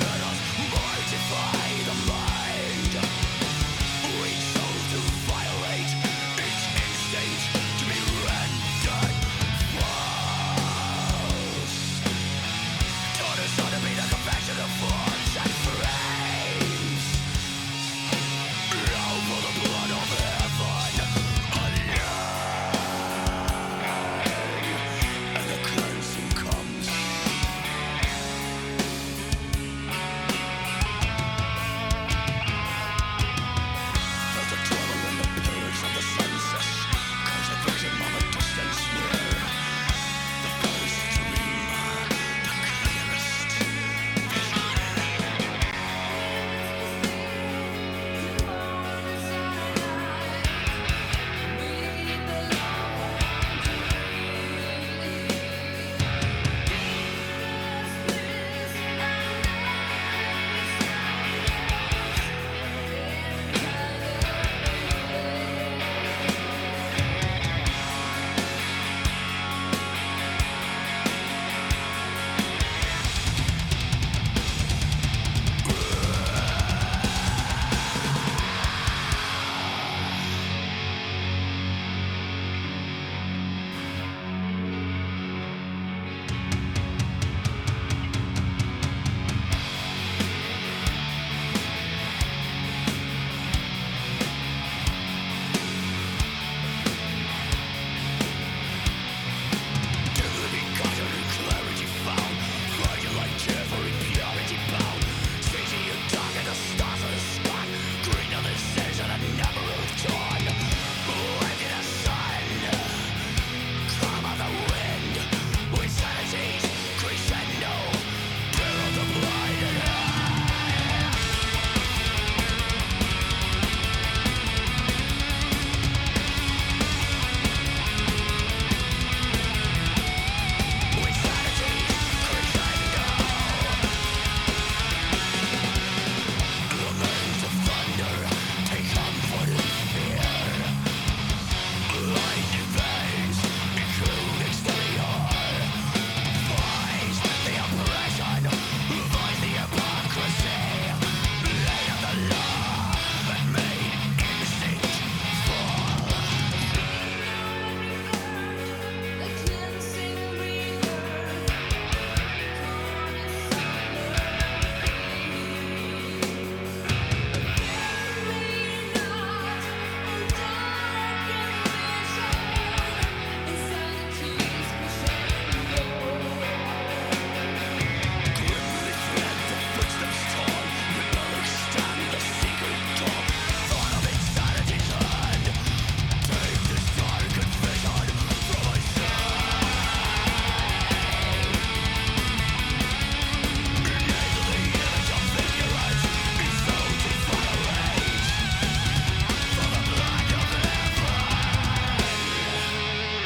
なら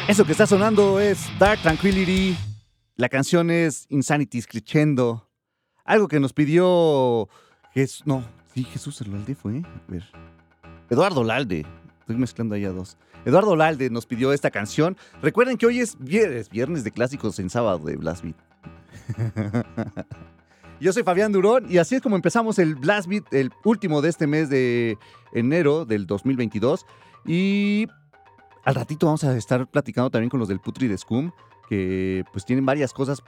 Eso que está sonando es Dark Tranquility. La canción es Insanity Crescendo. Algo que nos pidió. Jesús. No, sí, Jesús Lalde fue. A ver. Eduardo Lalde. Estoy mezclando ahí a dos. Eduardo Lalde nos pidió esta canción. Recuerden que hoy es viernes, viernes de clásicos en sábado de Blast Beat. Yo soy Fabián Durón y así es como empezamos el Blast Beat, el último de este mes de enero del 2022. Y al ratito vamos a estar platicando también con los del Putri de Scum, que pues tienen varias cosas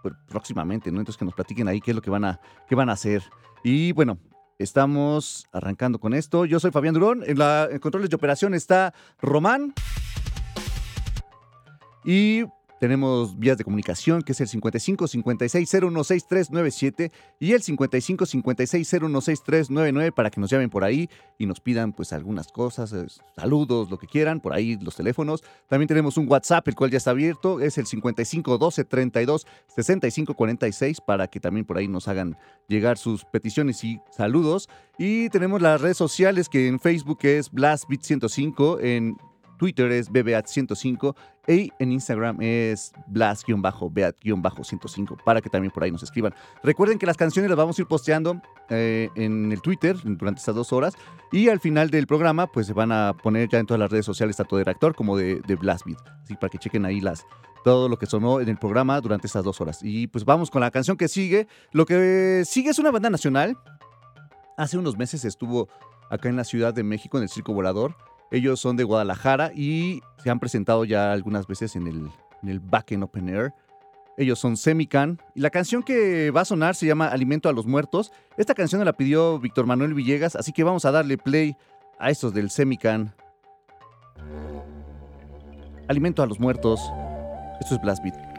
pues, próximamente, ¿no? Entonces que nos platiquen ahí qué es lo que van a, qué van a hacer. Y bueno, estamos arrancando con esto. Yo soy Fabián Durón. En, la, en controles de operación está Román. Y tenemos vías de comunicación, que es el 55 56 016397 y el 55 56 016399 para que nos llamen por ahí y nos pidan pues algunas cosas, eh, saludos, lo que quieran, por ahí los teléfonos. También tenemos un WhatsApp, el cual ya está abierto, es el 55 12 32 65 46 para que también por ahí nos hagan llegar sus peticiones y saludos. Y tenemos las redes sociales que en Facebook es BlastBit105, en Twitter es BBAT105 y en Instagram es blast-beat-105 para que también por ahí nos escriban. Recuerden que las canciones las vamos a ir posteando eh, en el Twitter durante estas dos horas y al final del programa pues se van a poner ya en todas las redes sociales tanto de Reactor como de, de Blastbeat. Así para que chequen ahí las, todo lo que sonó en el programa durante estas dos horas. Y pues vamos con la canción que sigue. Lo que sigue es una banda nacional. Hace unos meses estuvo acá en la Ciudad de México en el Circo Volador ellos son de Guadalajara y se han presentado ya algunas veces en el, en el Back in Open Air. Ellos son Semican y la canción que va a sonar se llama Alimento a los Muertos. Esta canción la pidió Víctor Manuel Villegas, así que vamos a darle play a estos del Semican. Alimento a los Muertos. Esto es Blast Beat.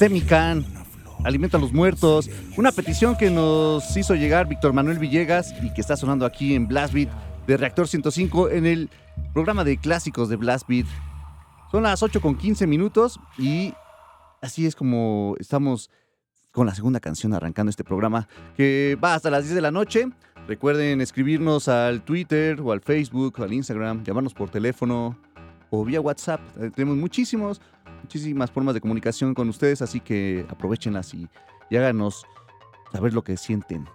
Semican, Alimento a los Muertos, una petición que nos hizo llegar Víctor Manuel Villegas y que está sonando aquí en Blast Beat de Reactor 105 en el programa de clásicos de Blast Beat. Son las 8 con 15 minutos y así es como estamos con la segunda canción arrancando este programa que va hasta las 10 de la noche. Recuerden escribirnos al Twitter o al Facebook o al Instagram, llamarnos por teléfono o vía WhatsApp. Eh, Tenemos muchísimos, muchísimas formas de comunicación con ustedes, así que aprovechenlas y, háganos saber lo que sienten.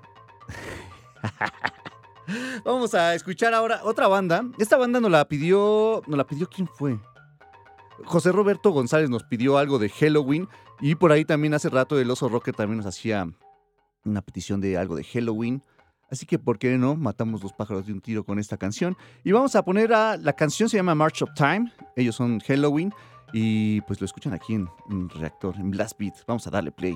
Vamos a escuchar ahora otra banda. Esta banda nos la pidió, nos la pidió quién fue. José Roberto González nos pidió algo de Halloween y por ahí también hace rato el Oso Rocker también nos hacía una petición de algo de Halloween. Así que, ¿por qué no? Matamos dos pájaros de un tiro con esta canción. Y vamos a poner a. La canción se llama March of Time. Ellos son Halloween. Y pues lo escuchan aquí en, Reactor, en Blast Beat. Vamos a darle play.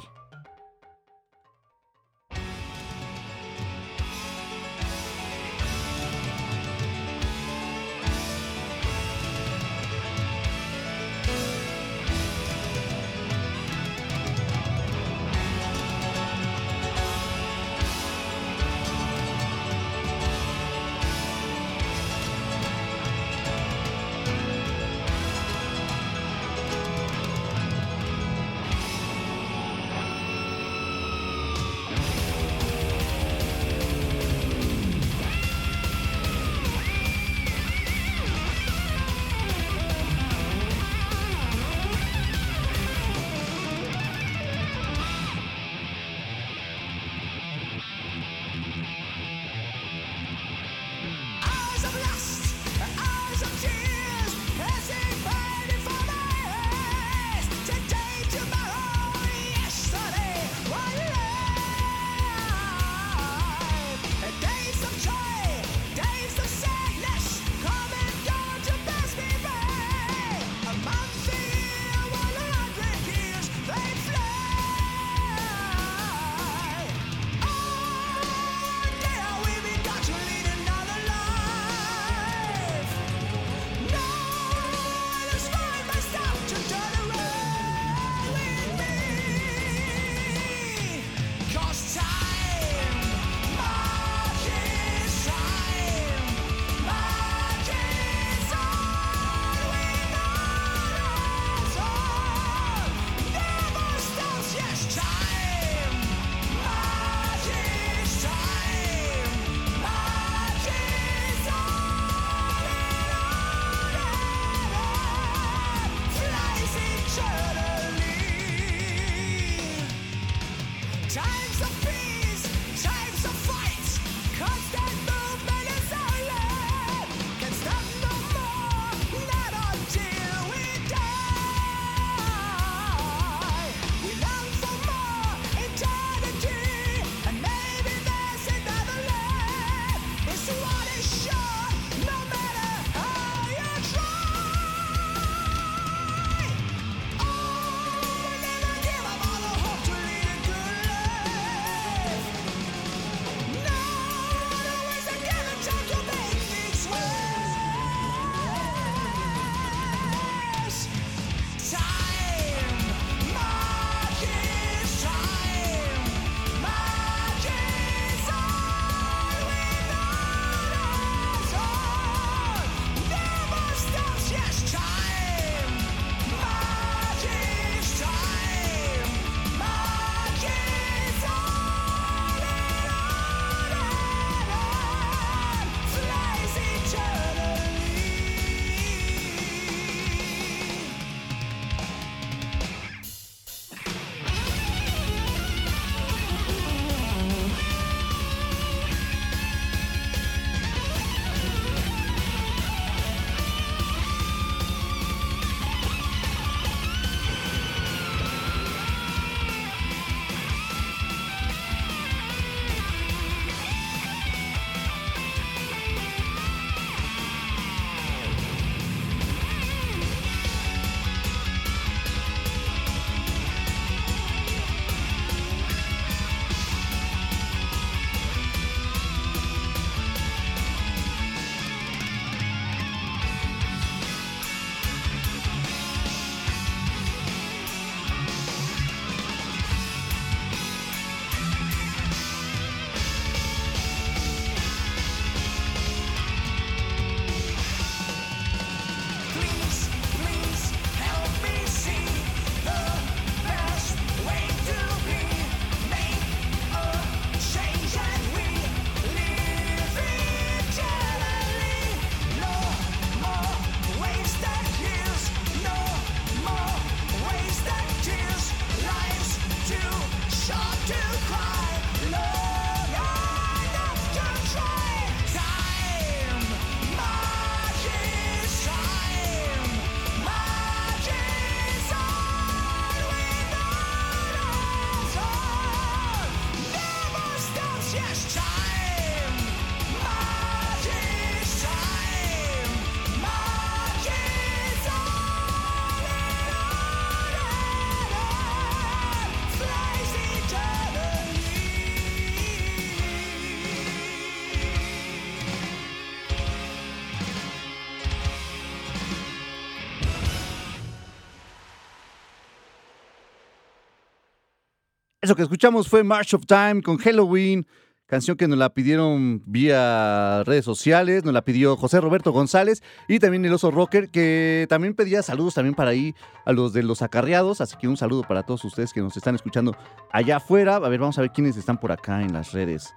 Eso que escuchamos fue March of Time con Halloween, canción que nos la pidieron vía redes sociales, nos la pidió José Roberto González y también el oso rocker, que también pedía saludos también para ahí a los de los acarreados, así que un saludo para todos ustedes que nos están escuchando allá afuera. A ver, vamos a ver quiénes están por acá en las redes.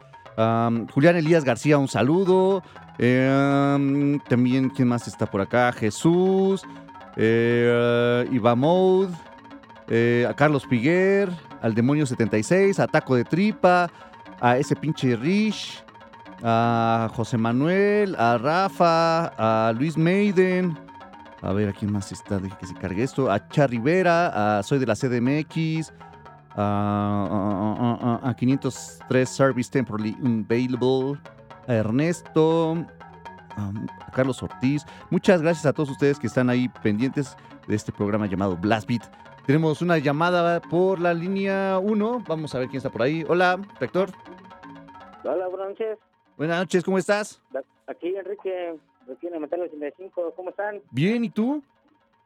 Julián Elías García, un saludo. Eh, am, también, ¿quién más está por acá? Jesús. Eh, eh, a Carlos Piguer. Al Demonio 76. A Taco de Tripa. A ese pinche Rich. A José Manuel. A Rafa. A Luis Maiden. A ver, ¿a quién más está? Deje que se cargue esto. A Char Rivera. A Soy de la CDMX. A, a- a- a- a 503 Service Temporarily Available. A Ernesto. a Carlos Ortiz. Muchas gracias a todos ustedes que están ahí pendientes de este programa llamado Blast Beat. Tenemos una llamada por la línea 1. Vamos a ver quién está por ahí. Hola, rector. Hola, buenas noches. Buenas noches, ¿cómo estás? Aquí Enrique, aquí en Metal 85, ¿cómo están? Bien, ¿y tú?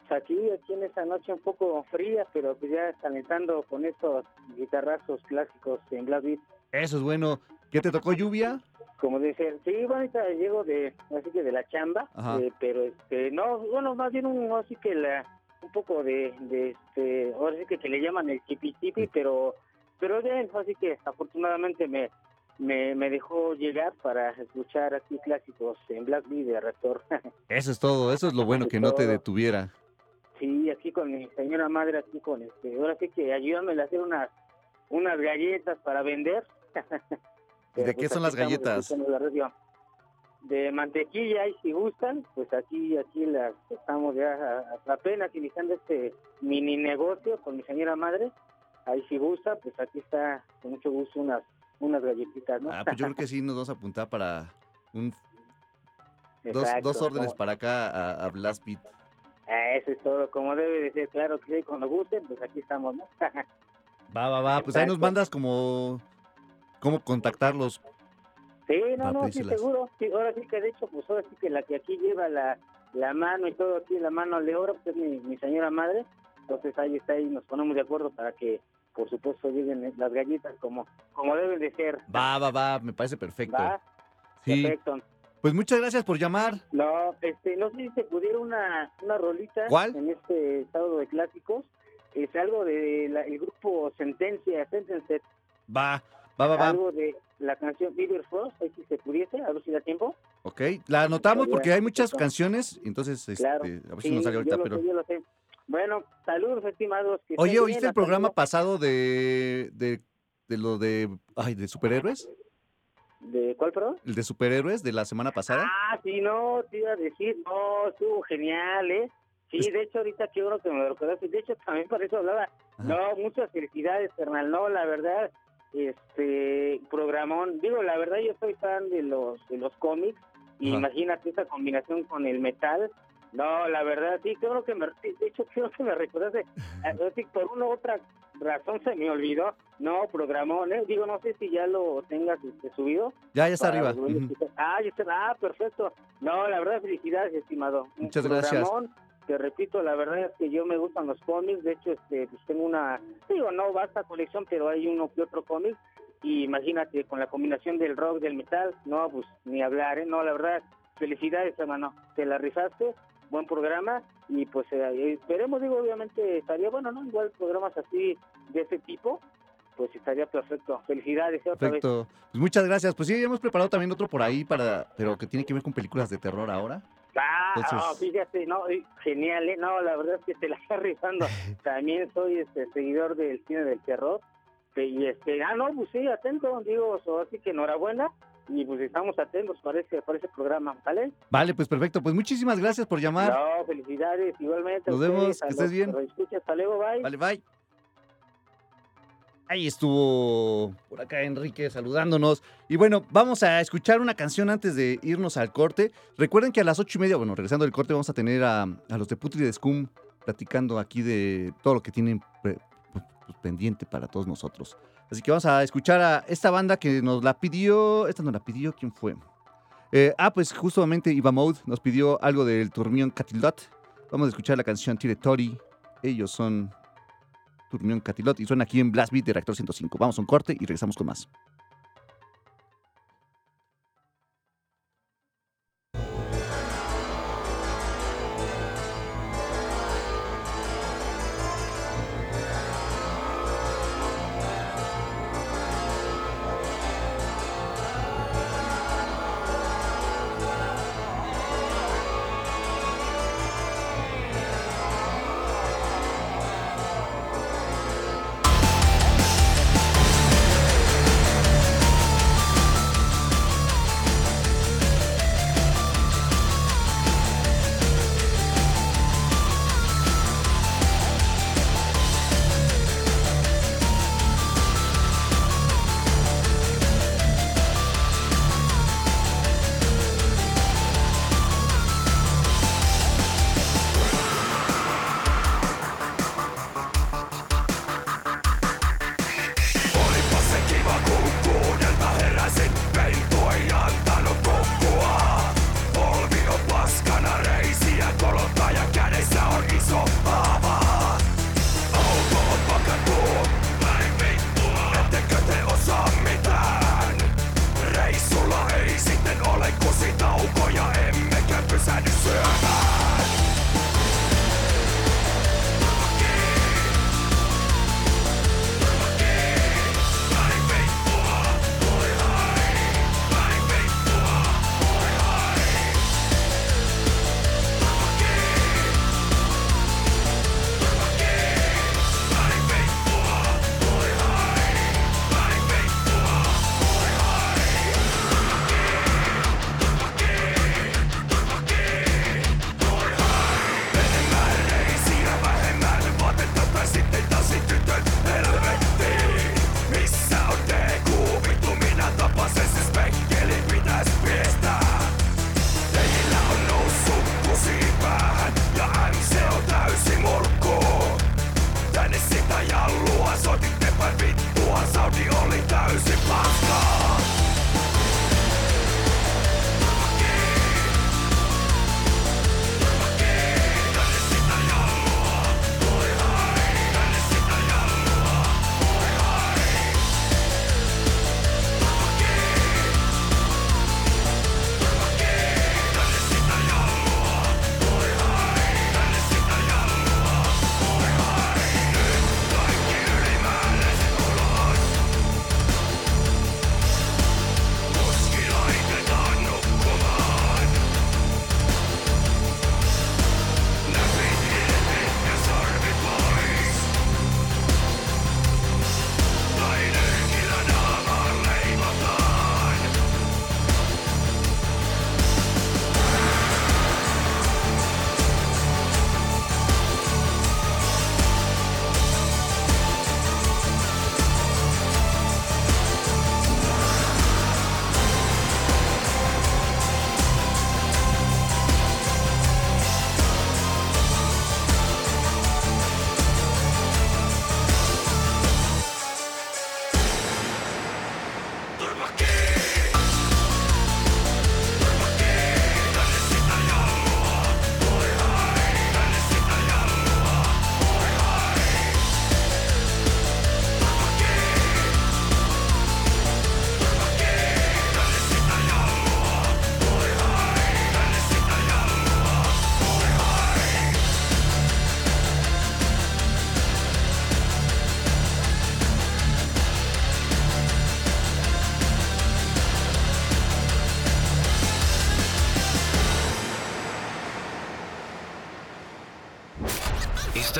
Pues Aquí, aquí en esta noche un poco fría, pero pues ya calentando con estos guitarrazos clásicos en Black Beat. Eso es bueno. ¿Qué te tocó lluvia? Como dicen, sí, bueno, ahorita llego de, así que de la chamba, eh, pero este, no, bueno, más bien un, así que la, un poco de, de este, ahora sí que, que le llaman el chipi pero, pero bien, así que afortunadamente me, me, me dejó llegar para escuchar aquí clásicos en Black de Rector. Eso es todo. Eso es lo bueno, que no te detuviera. Sí, aquí con mi señora madre, aquí con este, ahora sí que ayúdame a hacer unas, unas galletas para vender. ¿De Pero, qué pues, son las galletas? la. De mantequilla y si gustan, pues aquí, aquí las estamos ya apenas iniciando este mini negocio con mi señora madre. Ahí si gusta, pues aquí está con mucho gusto unas, unas galletitas, ¿no? Ah, pues yo creo que sí nos vamos a apuntar para un, dos, Exacto, dos órdenes para acá a, a Blast Beat. Ah, Eso es todo, como debe de ser, claro que sí, cuando gusten, pues aquí estamos, ¿no? Va, va, va. Pues ahí nos mandas como cómo contactarlos. Sí, no, no, sí, pedírselas. seguro. Sí, ahora sí que de hecho, pues ahora sí que la que aquí lleva la, la mano y todo aquí, la mano de oro, pues es mi, mi señora madre. Entonces ahí está, ahí nos ponemos de acuerdo para que, por supuesto, lleguen las galletas como, como deben de ser. Va, va, va. Me parece perfecto. ¿Va? Sí. Perfecto. Pues muchas gracias por llamar. No, este, no sé si se pudiera una, una rolita ¿Cuál? en este sábado de clásicos. Es algo del grupo Sentencia, Sentence, Va, va, va, va. algo de la canción River Frost, si se pudiese, a ver si da tiempo. Ok. La anotamos porque hay muchas canciones. Entonces, este, Claro. a ver si Sí, nos sale yo ahorita, lo pero. sé, yo lo sé. Bueno, saludos, estimados. que Oye, ¿oíste bien, el programa pasado de, de, de lo de. Ay, de superhéroes? ¿De cuál, perdón? El de superhéroes de la semana pasada. Ah, sí, no, te iba a decir, no, estuvo genial, ¿eh? Sí, Es- de hecho, ahorita qué bueno que me lo recordaste. De hecho, también para eso hablaba. Ajá. No, muchas felicidades, carnal. No, la verdad, este, programón. Digo, la verdad, yo soy fan de los, de los cómics. Y Ajá. imagínate esa combinación con el metal. No, la verdad, sí, creo que me, de hecho, creo que me recordaste. Por una u otra razón se me olvidó. No, programón, ¿eh? Digo, no sé si ya lo tengas este, subido. Ya, ya está arriba. Ah, ya está. Ah, perfecto. No, la verdad, felicidades, estimado. Muchas gracias. Te repito, la verdad es que yo me gustan los cómics. De hecho, este, pues tengo una, digo, no basta colección, pero hay uno que otro cómic. Y imagínate, con la combinación del rock, del metal, no, pues ni hablar, ¿eh? No, la verdad, felicidades, hermano. Te la rifaste, buen programa. Y pues eh, esperemos, digo, obviamente estaría bueno, ¿no? Igual programas así, de ese tipo, pues estaría perfecto. Felicidades, ¿eh? Perfecto. Pues muchas gracias. Pues sí, hemos preparado también otro por ahí para, pero que tiene que ver con películas de terror ahora. Ah, no, fíjate, no, genial, ¿eh? No, la verdad es que te la está rifando. También soy este seguidor del cine del terror. Y este, ah, no, pues sí, atento, digo, así que enhorabuena. Y pues estamos atentos para ese, para ese programa, ¿vale? Vale, pues perfecto. Pues muchísimas gracias por llamar. No, felicidades, igualmente. Nos ustedes, vemos, que estés los bien. radioescuchas, hasta luego, bye. Vale, bye. Ahí estuvo por acá Enrique saludándonos. Y bueno, vamos a escuchar una canción antes de irnos al corte. Recuerden que a las ocho y media, bueno, regresando del corte, vamos a tener a, a los de Putri de Scum platicando aquí de todo lo que tienen pues, pendiente para todos nosotros. Así que vamos a escuchar a esta banda que nos la pidió. Esta nos la pidió, ¿quién fue? Eh, ah, pues justamente Iva Mode nos pidió algo del Turmión Catildot. Vamos a escuchar la canción Tire Tori. Ellos son Turmión Catilot y suena aquí en Blast Beat de Reactor 105. Vamos a un corte y regresamos con más.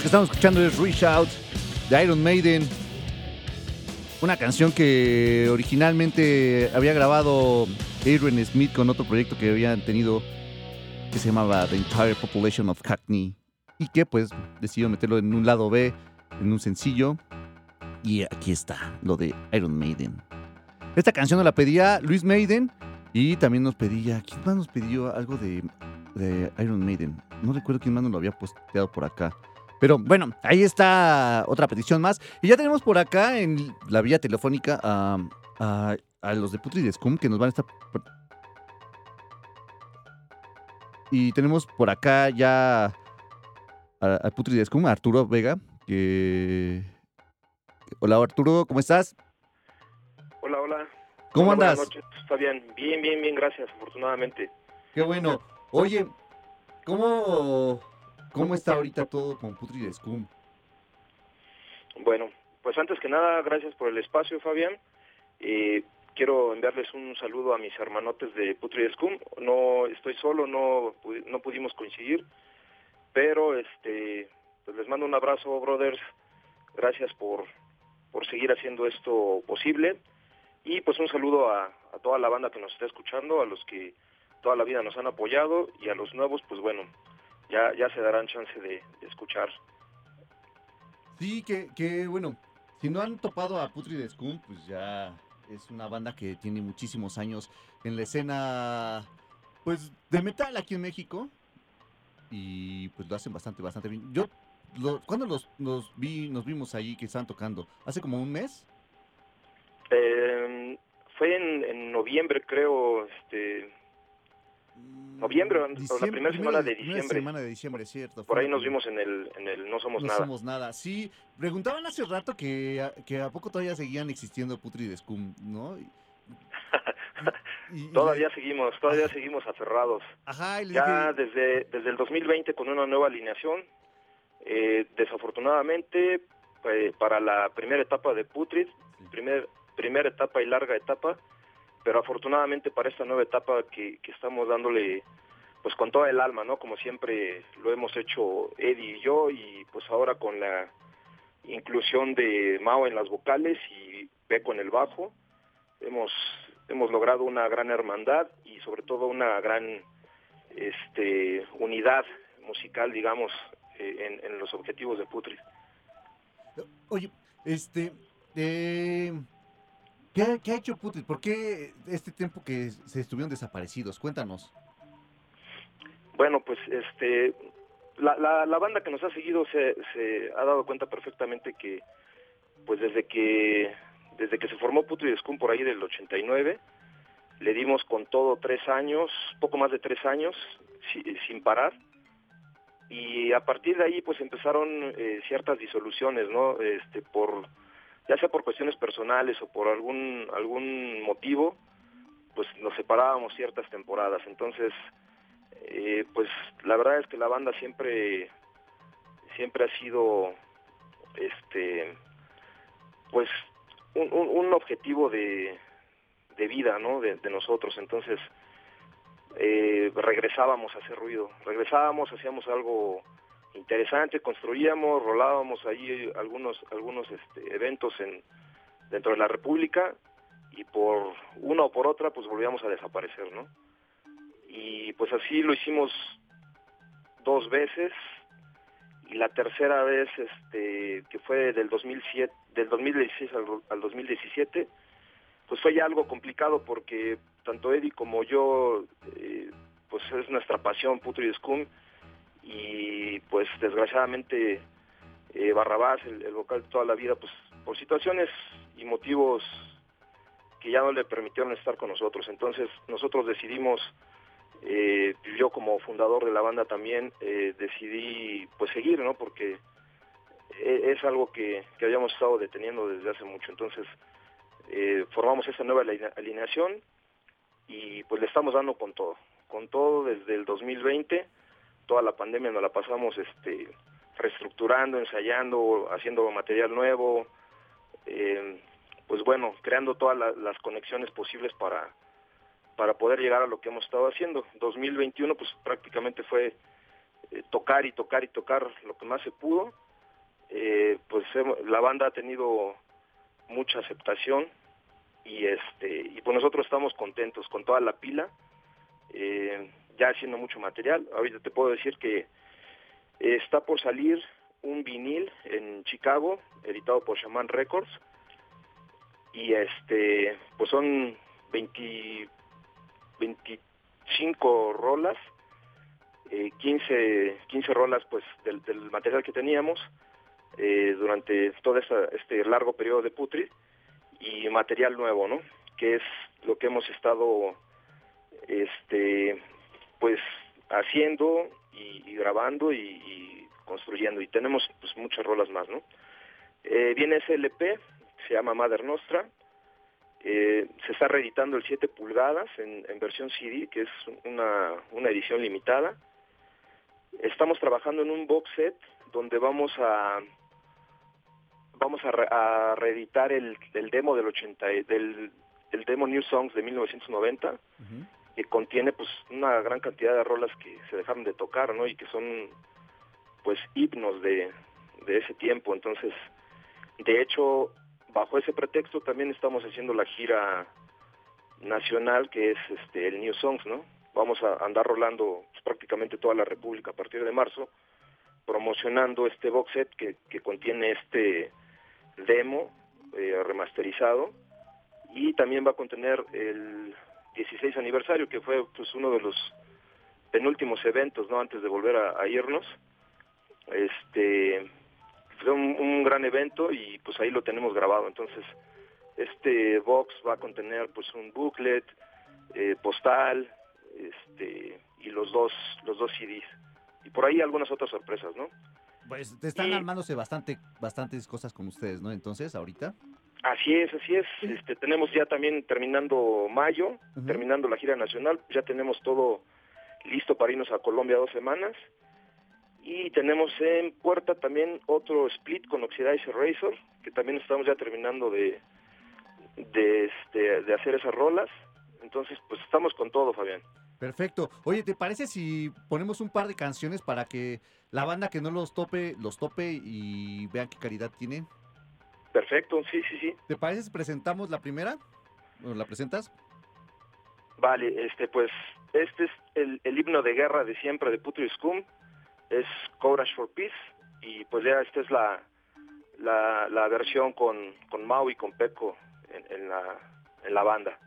Que estamos escuchando es Reach Out de Iron Maiden. Una canción que originalmente había grabado Aaron Smith con otro proyecto que habían tenido que se llamaba The Entire Population of Hackney y que pues decidió meterlo en un lado B, en un sencillo. Y aquí está, lo de Iron Maiden. Esta canción nos la pedía Luis Maiden y también nos pedía, ¿quién más nos pidió algo de, de Iron Maiden? No recuerdo quién más nos lo había posteado por acá. Pero bueno, ahí está otra petición más. Y ya tenemos por acá en la vía telefónica a, a- a los de Putri de Scum que nos van a estar. Y tenemos por acá ya a- Putri de Scum, a Arturo Vega. Que... Hola Arturo, ¿cómo estás? Hola, hola. ¿Cómo Hola, andas? Buenas noches, Fabián. Bien, bien, bien, gracias, afortunadamente. Qué bueno. Oye, ¿cómo, cómo está ahorita todo con Putri de Scum? Bueno, pues antes que nada, gracias por el espacio, Fabián. Eh, quiero enviarles un saludo a mis hermanotes de Putri de Scum. No estoy solo, no, no pudimos coincidir, pero este, pues les mando un abrazo, brothers. Gracias por, por seguir haciendo esto posible. Y pues un saludo a, a toda la banda que nos está escuchando, a los que toda la vida nos han apoyado y a los nuevos, pues bueno, ya, ya se darán chance de, de escuchar. Sí, que, que bueno, si no han topado a Putri de Scum, pues ya es una banda que tiene muchísimos años en la escena, pues, de metal aquí en México. Y pues lo hacen bastante, bastante bien. Yo, lo, ¿cuándo los, nos, vi, nos vimos ahí que estaban tocando? ¿Hace como un mes? Eh, fue en, en noviembre, creo, este, Noviembre, o la primera semana de primera diciembre. semana de diciembre, cierto. por ahí nos primera. vimos en el, en el No Somos No Nada. somos nada. Sí, preguntaban hace rato que, a- que a poco todavía seguían existiendo Putri de Scum, ¿no? Y- y- y- Todavía seguimos, todavía seguimos aferrados. Ajá, y Ya dije, desde, desde el 2020 con una nueva alineación. Eh, desafortunadamente, eh, para la primera etapa de Putrid, Sí. primer, primera etapa y larga etapa, pero afortunadamente para esta nueva etapa que, estamos dándole pues con toda el alma, ¿no? Como siempre lo hemos hecho Eddie y yo y pues ahora con la inclusión de Mao en las vocales y Beco en el bajo, hemos hemos logrado una gran hermandad y sobre todo una gran este unidad musical, digamos, eh, en, los objetivos de Putrid. oye, este, eh, ¿qué, ha- hecho Putri? ¿Por qué este tiempo que se estuvieron desaparecidos? Cuéntanos. Bueno, pues este la, la, banda que nos ha seguido se, se ha dado cuenta perfectamente que pues desde que desde que se formó Putrid Scum por ahí del 89 le dimos con todo tres años, poco más de tres años si- sin parar y a partir de ahí pues empezaron eh, ciertas disoluciones, ¿no? Este por ya sea por cuestiones personales o por algún algún motivo pues nos separábamos ciertas temporadas, entonces eh, pues la verdad es que la banda siempre siempre ha sido este pues un, objetivo de, de vida no de, de nosotros. Entonces eh, regresábamos a hacer ruido regresábamos hacíamos algo interesante construíamos rolábamos ahí algunos algunos este, eventos en dentro de la república y por una o por otra pues volvíamos a desaparecer no y pues así lo hicimos dos veces y la tercera vez este que fue del 2007 del 2016 al, al 2017 pues fue ya algo complicado porque tanto Eddie como yo eh, pues es nuestra pasión Putrid Scum y pues desgraciadamente eh, Barrabás el, el vocal toda la vida pues por situaciones y motivos que ya no le permitieron estar con nosotros entonces nosotros decidimos eh, yo como fundador de la banda también eh, decidí pues seguir, ¿no? Porque e- es algo que, que habíamos estado deteniendo desde hace mucho. Entonces eh, formamos esta nueva aline- alineación y pues le estamos dando con todo, con todo desde el 2020. Toda la pandemia nos la pasamos este, reestructurando, ensayando, haciendo material nuevo, eh, pues bueno, creando todas la- las conexiones posibles para para poder llegar a lo que hemos estado haciendo. 2021 pues prácticamente fue eh, tocar y tocar y tocar lo que más se pudo. Eh, pues la banda ha tenido mucha aceptación y este y pues nosotros estamos contentos con toda la pila, eh, ya haciendo mucho material. Ahorita te puedo decir que eh, está por salir un vinil en Chicago, editado por Shaman Records, y este pues son 20, 25 rolas, eh, 15, 15 rolas pues del, material que teníamos eh, durante todo este largo periodo de Putri y material nuevo, ¿no? Que es lo que hemos estado este pues haciendo y, y grabando y, construyendo y tenemos pues muchas rolas más, ¿no? Eh, viene ese LP, se llama Mother Nostra, eh, se está reeditando el 7 pulgadas en, en versión CD, que es una, una edición limitada. Estamos trabajando en un box set donde vamos a vamos a, re- a reeditar el, el demo del 80 y- del el demo New Songs de 1990 Ujú. Que contiene pues una gran cantidad de rolas que se dejaron de tocar, ¿no? Y que son pues himnos de, de ese tiempo. Entonces, de hecho, bajo ese pretexto también estamos haciendo la gira nacional que es este el New Songs, ¿no? Vamos a andar rolando pues, prácticamente toda la República a partir de marzo, promocionando este box set que, que contiene este demo eh, remasterizado y también va a contener el 16 aniversario que fue pues uno de los penúltimos eventos no antes de volver a, a irnos. Este fue un, un gran evento y pues ahí lo tenemos grabado. Entonces este box va a contener pues un booklet eh, postal este y los dos los dos CDs y por ahí algunas otras sorpresas no Pues te están Y- armándose bastante, bastantes cosas con ustedes, ¿no? Entonces, ahorita. Así es, así es. Este, tenemos ya también terminando mayo, terminando la gira nacional, ya tenemos todo listo para irnos a Colombia dos semanas. Y tenemos en puerta también otro split con Oxidizer Razor, que también estamos ya terminando de, de, este, de hacer esas rolas. Entonces, pues estamos con todo, Fabián. Perfecto. Oye, ¿te parece si ponemos un par de canciones para que la banda que no los tope, los tope y vean qué calidad tienen? Perfecto, sí, sí, sí. ¿Te parece si presentamos la primera? ¿O la presentas? Vale, este, pues este es el, el himno de guerra de siempre de Putri Scum, es Courage for Peace, y pues ya esta es la, la, la versión con, con Mau y con Peco en, en la, en la banda.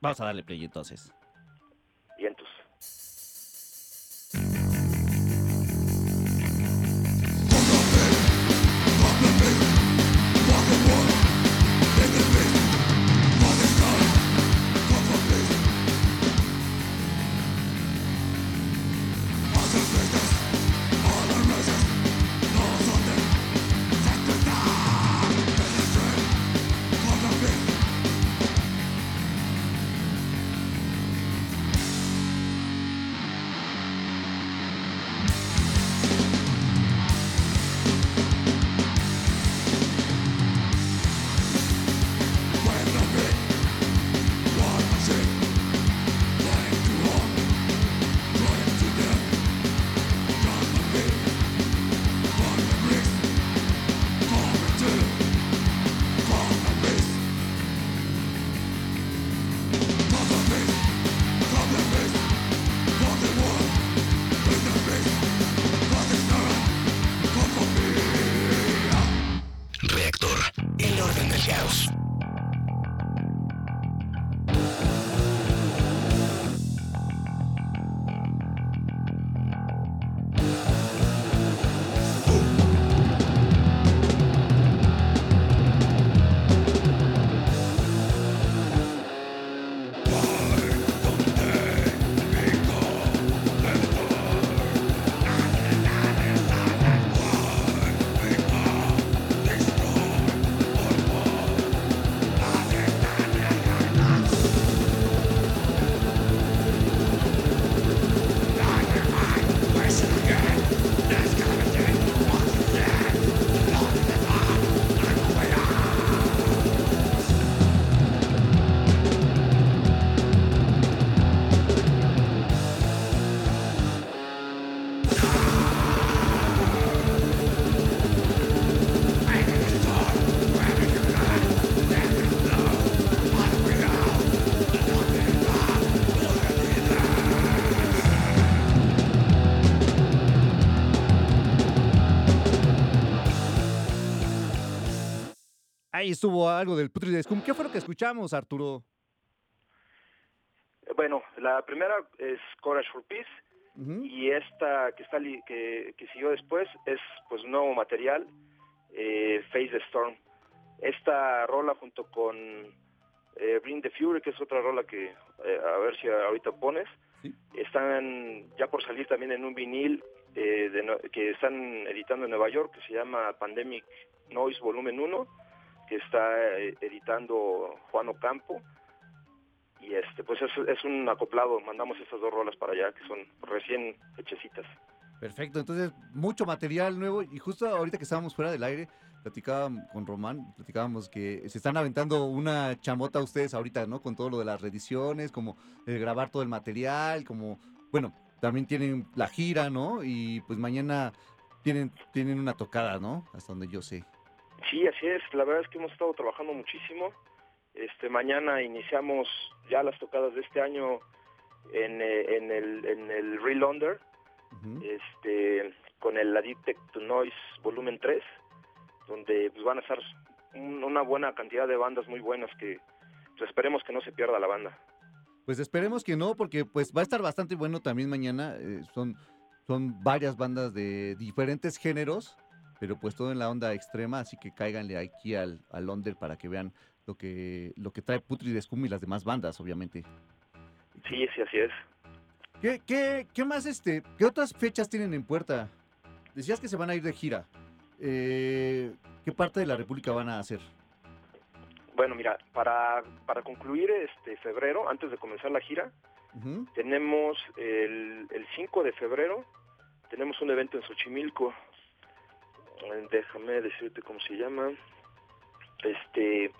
Vamos a darle play entonces. Y Ahí estuvo algo del Putrid Scum. ¿Qué fue lo que escuchamos, Arturo? Bueno, la primera es Courage for Peace y esta que está li- que, que siguió después es pues nuevo material, eh, Face the Storm. Esta rola junto con eh, Bring the Fury, que es otra rola que eh, a ver si ahorita pones, Sí. están ya por salir también en un vinil eh, de que están editando en Nueva York, que se llama Pandemic Noise Volumen 1, está eh, editando Juan Ocampo. Y este, pues es, un acoplado, mandamos estas dos rolas para allá, que son recién hechecitas. Perfecto, entonces mucho material nuevo y justo ahorita que estábamos fuera del aire, platicábamos con Román, platicábamos que se están aventando una chamota ustedes ahorita, ¿no? Con todo lo de las reediciones, como el grabar todo el material, como, bueno, también tienen la gira, ¿no? Y pues mañana tienen, tienen una tocada, ¿no? Hasta donde yo sé. Sí, así es. La verdad es que hemos estado trabajando muchísimo. Este, mañana iniciamos ya las tocadas de este año en, eh, en el, en el Real Under, este, con el Addicted to Noise Volumen 3, donde pues, van a estar un- una buena cantidad de bandas muy buenas que pues, esperemos que no se pierda la banda. Pues esperemos que no, porque pues va a estar bastante bueno también mañana. eh, son, son varias bandas de diferentes géneros, pero pues todo en la onda extrema, así que cáiganle aquí al, al under para que vean lo que, lo que trae Putrid Scum y las demás bandas, obviamente. Sí, sí, así es. ¿Qué, qué, qué más, este, qué otras fechas tienen en puerta? Decías que se van a ir de gira. Eh, ¿Qué parte de la República van a hacer? Bueno, mira, para, para concluir este febrero, antes de comenzar la gira, tenemos el, el 5 de febrero, tenemos un evento en Xochimilco. Déjame decirte cómo se llama. Este.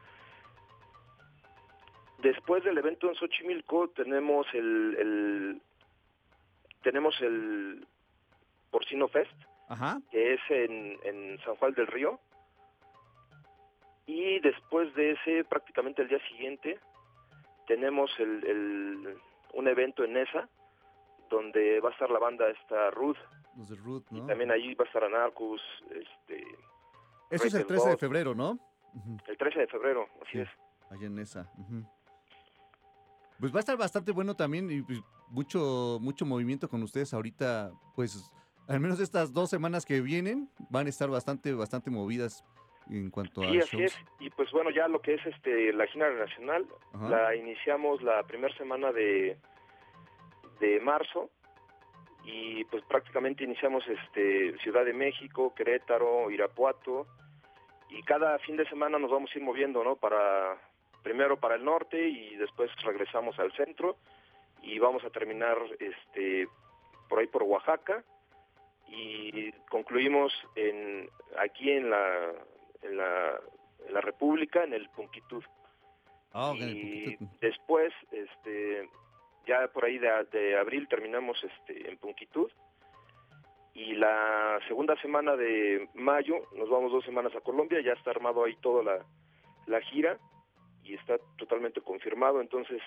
Después del evento en Xochimilco tenemos el, el tenemos el Porcino Fest, Ajá. que es en, en San Juan del Río. Y después de ese, prácticamente el día siguiente, tenemos el, el- un evento en ESA, donde va a estar la banda esta Ruth, Los de y ¿no? también ahí va a estar Anarcus, este, Eso es el Rated 13 de febrero, ¿no? El 13 de febrero, así Sí. es. Allá en esa. Pues va a estar bastante bueno también y pues, mucho, mucho movimiento con ustedes ahorita. Pues al menos estas dos semanas que vienen van a estar bastante, bastante movidas en cuanto a Sí, así shows. es. Y pues bueno, ya lo que es este la gira nacional, Ajá. la iniciamos la primera semana de, de marzo y pues prácticamente iniciamos este Ciudad de México, Querétaro, Irapuato y cada fin de semana nos vamos a ir moviendo, ¿no? Para primero para el norte y después regresamos al centro y vamos a terminar este por ahí por Oaxaca y concluimos en aquí en la en la, en la República en el Punquitud Ah, y después este ya por ahí de, abril terminamos este en Punquitud. Y la segunda semana de mayo nos vamos dos semanas a Colombia ya está armado ahí toda la, la gira y está totalmente confirmado. Entonces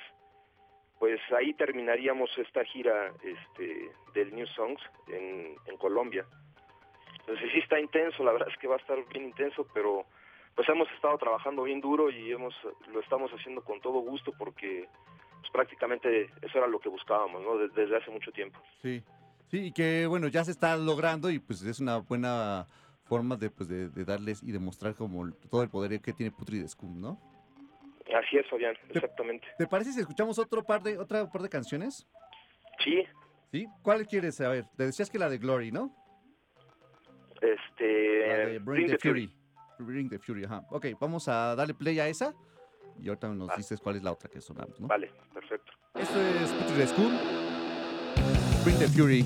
pues ahí terminaríamos esta gira este del New Songs en, en Colombia. Entonces sí está intenso la verdad es que va a estar bien intenso pero pues hemos estado trabajando bien duro y hemos lo estamos haciendo con todo gusto porque pues, prácticamente eso era lo que buscábamos desde hace mucho tiempo Sí. Sí, y que bueno, ya se está logrando y pues es una buena forma de, pues, de, de darles y demostrar como todo el poder que tiene Putrid Scum, ¿no? así es Fabián exactamente ¿Te parece si escuchamos otro par de, otra par de canciones? sí ¿Sí? ¿Cuál quieres saber? Te decías que la de Glory, ¿no? este La de Bring, the, Fury. Bring the Fury, ajá. Ok, vamos a darle play a esa y ahorita nos Ah. dices cuál es la otra que sonamos, ¿no? vale perfecto Esto es Scum. Bring the Fury.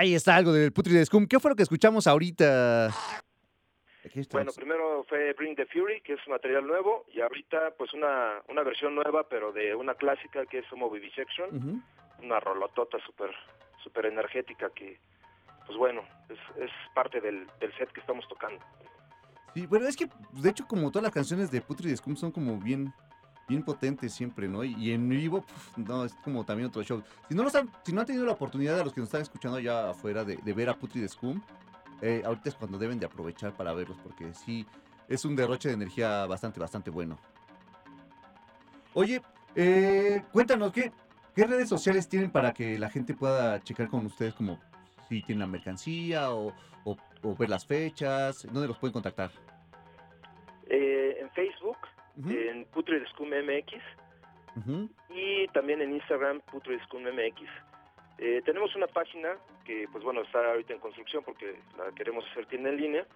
Ahí está algo del Putri de Scum. ¿Qué fue lo que escuchamos ahorita? Bueno, primero fue Bring the Fury, que es material nuevo, y ahorita pues una, una versión nueva, pero de una clásica que es Homo Vivisection, Ujú. una rolotota súper super energética que, pues bueno, es, es parte del, del set que estamos tocando. Sí, bueno, es que de hecho como todas las canciones de Putri de Scum son como bien bien potentes siempre, ¿no? Y, en vivo, puf, no, es como también otro show. Si no, han, si no han tenido la oportunidad de los que nos están escuchando allá afuera de, de ver a Putri de Scum, eh, ahorita es cuando deben de aprovechar para verlos, porque sí, es un derroche de energía bastante, bastante bueno. Oye, eh, cuéntanos, ¿qué, ¿qué redes sociales tienen para que la gente pueda checar con ustedes como si tienen la mercancía o, o- o ver las fechas? ¿Dónde los pueden contactar? En Scum MX, y también en Instagram Putrid Scum MX. Eh, tenemos una página que, pues bueno, está ahorita en construcción porque la queremos hacer tienda en línea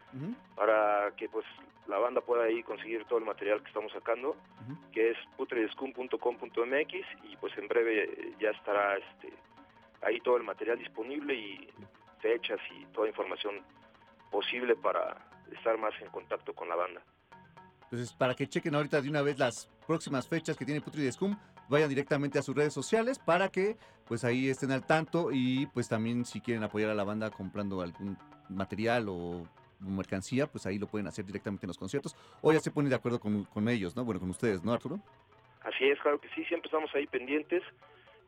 para que pues la banda pueda ahí conseguir todo el material que estamos sacando, ujú. que es putredscum.com.mx y pues en breve eh, ya estará este ahí todo el material disponible y fechas y toda información posible para estar más en contacto con la banda. Entonces, para que chequen ahorita de una vez las próximas fechas que tiene Putri de Scum, vayan directamente a sus redes sociales para que pues ahí estén al tanto y pues también si quieren apoyar a la banda comprando algún material o mercancía, pues ahí lo pueden hacer directamente en los conciertos o ya se ponen de acuerdo con, con ellos, ¿no? Bueno, con ustedes, ¿no, Arturo? Así es, claro que sí, siempre estamos ahí pendientes.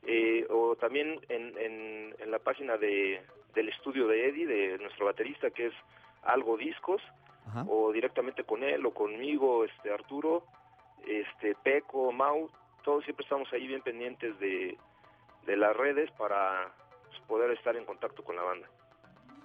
eh, o también en, en, en la página de, del estudio de Eddie, de nuestro baterista, que es Algo Discos, Ajá. o directamente con él o conmigo, este Arturo, este Peco, Mau, todos siempre estamos ahí bien pendientes de, de las redes para pues, poder estar en contacto con la banda.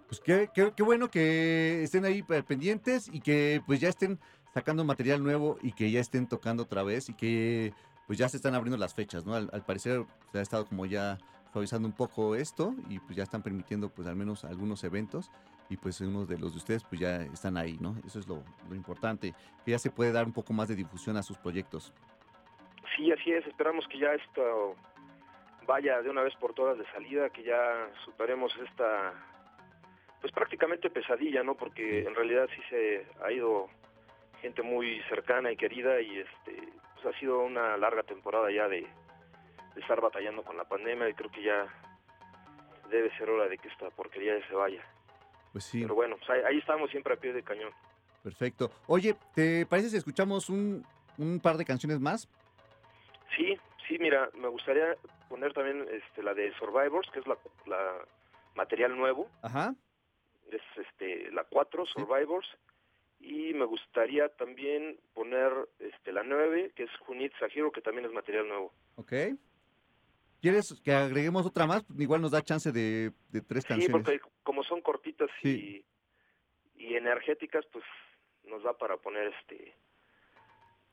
Pues qué, qué- qué bueno que estén ahí pendientes y que pues ya estén sacando material nuevo y que ya estén tocando otra vez y que pues ya se están abriendo las fechas, ¿no? Al, al parecer se ha estado como ya suavizando un poco esto y pues ya están permitiendo pues al menos algunos eventos y pues unos de los de ustedes pues ya están ahí, ¿no? Eso es lo, lo importante, que ya se puede dar un poco más de difusión a sus proyectos. Sí, así es, esperamos que ya esto vaya de una vez por todas de salida, que ya superemos esta, pues prácticamente pesadilla, ¿no? Porque en realidad sí se ha ido gente muy cercana y querida y este, pues ha sido una larga temporada ya de, de estar batallando con la pandemia y creo que ya debe ser hora de que esta porquería ya se vaya. Pues sí, Pero bueno, pues ahí, ahí estamos siempre a pie de cañón. perfecto. Oye, ¿te parece si escuchamos un, un par de canciones más? Sí, sí, mira, me gustaría poner también este, la de Survivors, que es la, la material nuevo, Ajá. es este, la 4, Sí. Survivors, y me gustaría también poner este, la 9, que es Junit Hero, que también es material nuevo. Ok. ¿Quieres que agreguemos otra más? Igual nos da chance de, de tres Sí, canciones. porque como son cortitas Sí. y, y energéticas, pues nos da para poner este...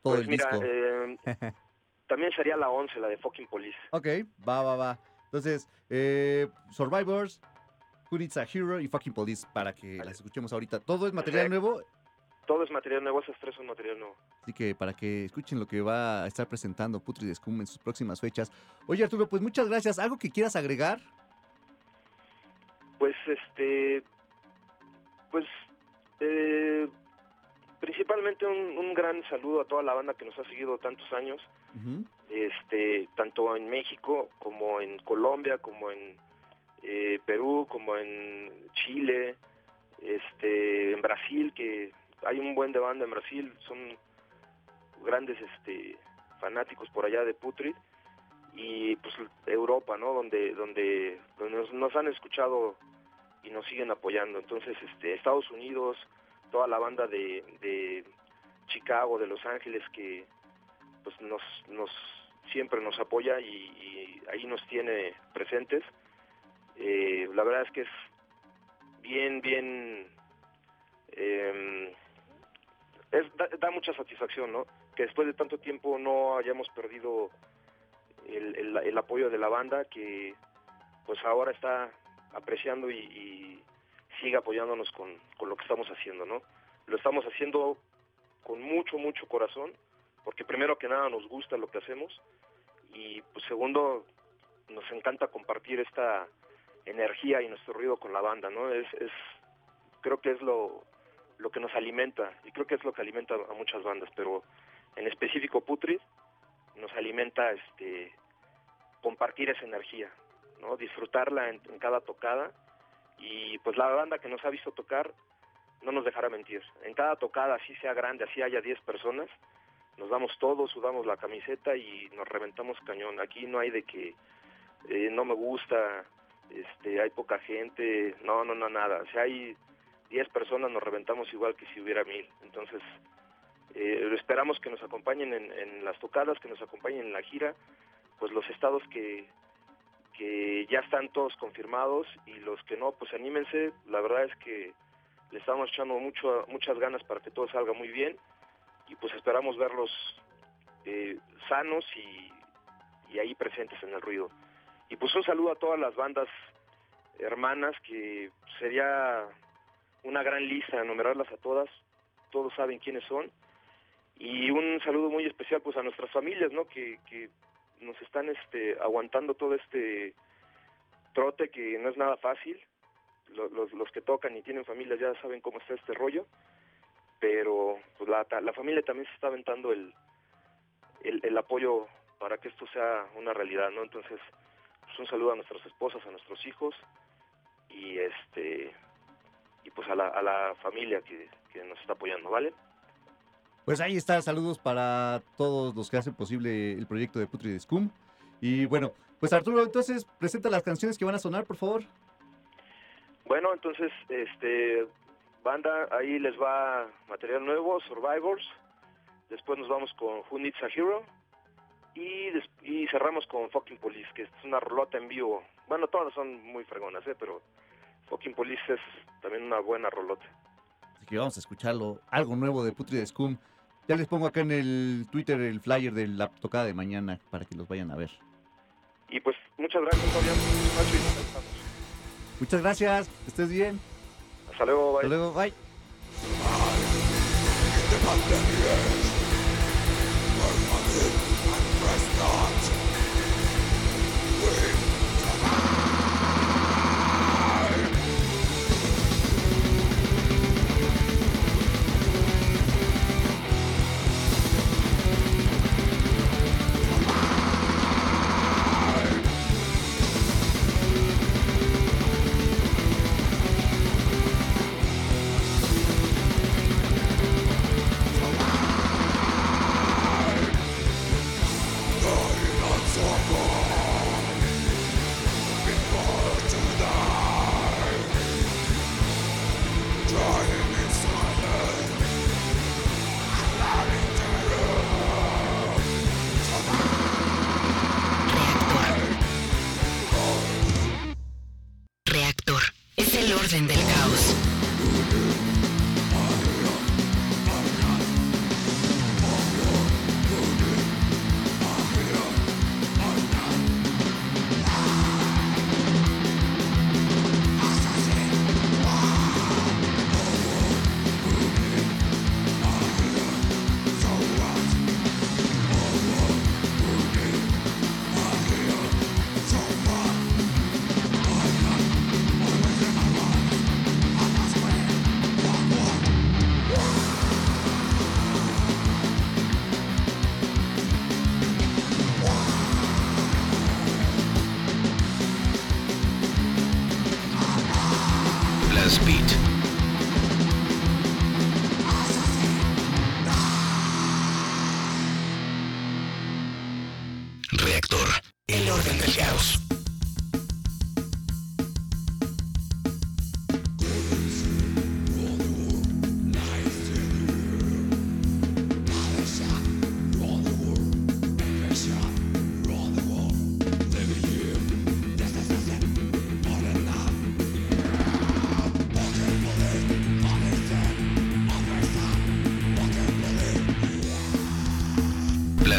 Todo pues el mira, disco. eh, también sería la 11, la de Fucking Police. Ok, va, va, va. Entonces, eh, Survivors, Who Needs a Hero y Fucking Police para que las escuchemos ahorita. Todo es material nuevo. Todo es material nuevo, esas tres son material nuevo. Así que para que escuchen lo que va a estar presentando Putrid Scum en sus próximas fechas. Oye Arturo, pues muchas gracias. ¿Algo que quieras agregar? Pues este, pues eh, principalmente un, un gran saludo a toda la banda que nos ha seguido tantos años, este, tanto en México como en Colombia, como en eh, Perú, como en Chile, este, en Brasil, que hay un buen de banda en Brasil, son grandes este, fanáticos por allá de Putrid y pues Europa, ¿no? Donde donde, donde nos, nos han escuchado y nos siguen apoyando. Entonces, este, Estados Unidos, toda la banda de, de Chicago, de Los Ángeles que pues nos, nos siempre nos apoya y, y ahí nos tiene presentes. Eh, la verdad es que es bien, bien, eh, es, da, da mucha satisfacción, ¿no? Que después de tanto tiempo no hayamos perdido el, apoyo de la banda, que pues ahora está apreciando y, sigue apoyándonos con, con lo que estamos haciendo, ¿no? Lo estamos haciendo con mucho, mucho corazón, porque primero que nada nos gusta lo que hacemos y pues segundo nos encanta compartir esta energía y nuestro ruido con la banda, ¿no? Es, es creo que es lo, lo que nos alimenta y creo que es lo que alimenta a muchas bandas, pero en específico Putrid nos alimenta este compartir esa energía, ¿no? Disfrutarla en, cada tocada y pues la banda que nos ha visto tocar no nos dejará mentir. En cada tocada, así sea grande, así haya 10 personas, nos damos todos, sudamos la camiseta y nos reventamos cañón. Aquí no hay de que eh, no me gusta, este, hay poca gente, no, no, no, nada. Si hay 10 personas, nos reventamos igual que si hubiera mil. Entonces, eh, esperamos que nos acompañen en, las tocadas, que nos acompañen en la gira, pues los estados que, que ya están todos confirmados y los que no, pues anímense. La verdad es que le estamos echando mucho, muchas ganas para que todo salga muy bien y pues esperamos verlos eh, sanos y, y ahí presentes en el ruido. Y pues un saludo a todas las bandas hermanas que sería una gran lista enumerarlas a todas, todos saben quiénes son. Y un saludo muy especial pues a nuestras familias, ¿no? Que, que nos están este aguantando todo este trote que no es nada fácil. Los, los, que tocan y tienen familias ya saben cómo está este rollo pero pues la, la familia también se está aventando el, el, el, apoyo para que esto sea una realidad, ¿no? Entonces, pues un saludo a nuestras esposas, a nuestros hijos y este y pues a la, a la familia que, que nos está apoyando, ¿vale? Pues ahí está, saludos para todos los que hacen posible el proyecto de Putrid Scum. Y bueno, pues Arturo, entonces presenta las canciones que van a sonar, por favor. Bueno, entonces, este, banda, ahí les va material nuevo, Survivors. Después nos vamos con Who Needs a Hero. Y, des- y cerramos con Fucking Police, que es una rolota en vivo. Bueno, todas son muy fregonas, ¿eh? pero Fucking Police es también una buena rolota. Así que vamos a escucharlo, algo nuevo de Putrid Scum. Ya les pongo acá en el Twitter el flyer de la tocada de mañana para que los vayan a ver. Y pues muchas gracias, Fabián. Muchas gracias, que estés bien. Hasta luego, bye. Hasta luego, bye.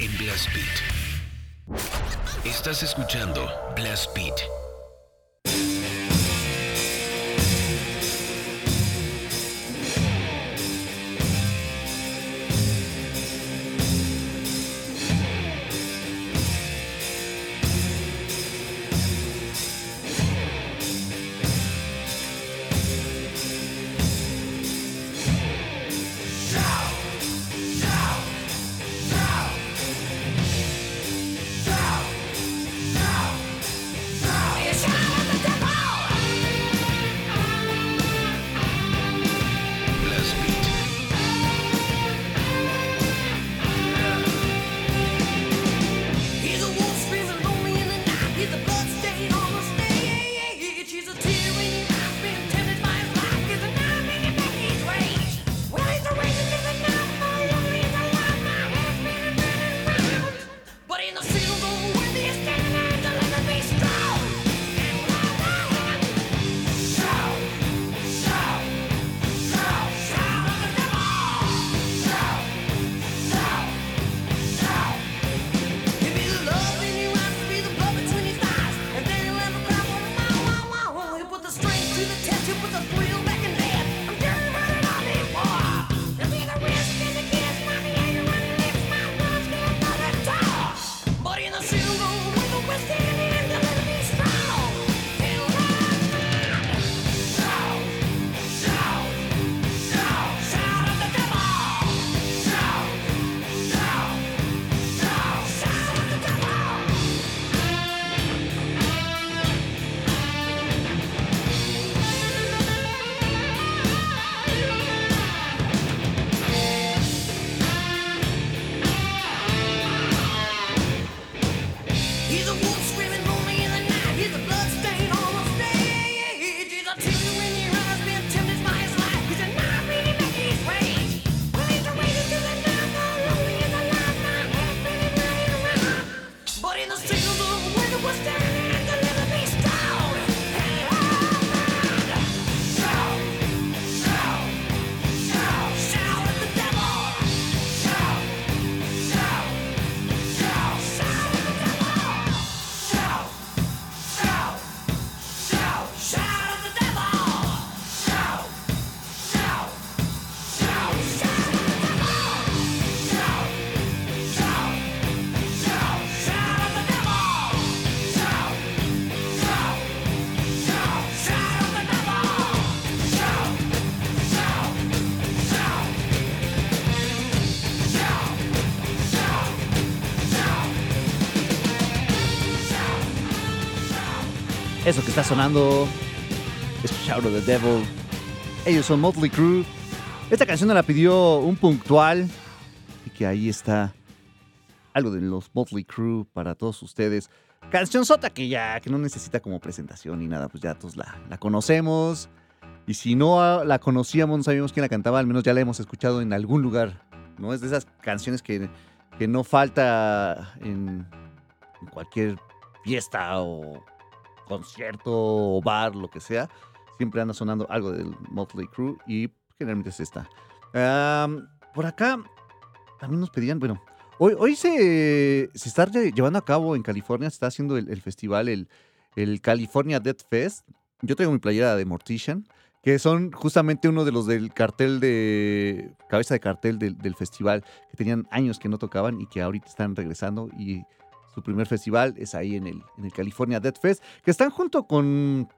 en Blast Beat. Estás escuchando Blast Beat. Está sonando es Shout the Devil. Ellos son Motley Crue. Esta canción la pidió un puntual. Y que ahí está algo de los Motley Crue para todos ustedes. Canción sota que ya que no necesita como presentación ni nada, pues ya todos la, la conocemos. Y si no la conocíamos, no sabíamos quién la cantaba, al menos ya la hemos escuchado en algún lugar. ¿no? Es de esas canciones que, que no falta en, en cualquier fiesta o concierto bar, lo que sea. Siempre anda sonando algo del Motley Crue y generalmente es esta. Am, por acá también nos pedían, bueno, hoy, hoy se, se está lle- llevando a cabo en California, se está haciendo el, festival, el, el California Death Fest. Yo tengo mi playera de Mortician, que son justamente uno de los del cartel de, cabeza de cartel del, del festival, que tenían años que no tocaban y que ahorita están regresando y su primer festival es ahí en el, en el California Death Fest, que están junto con,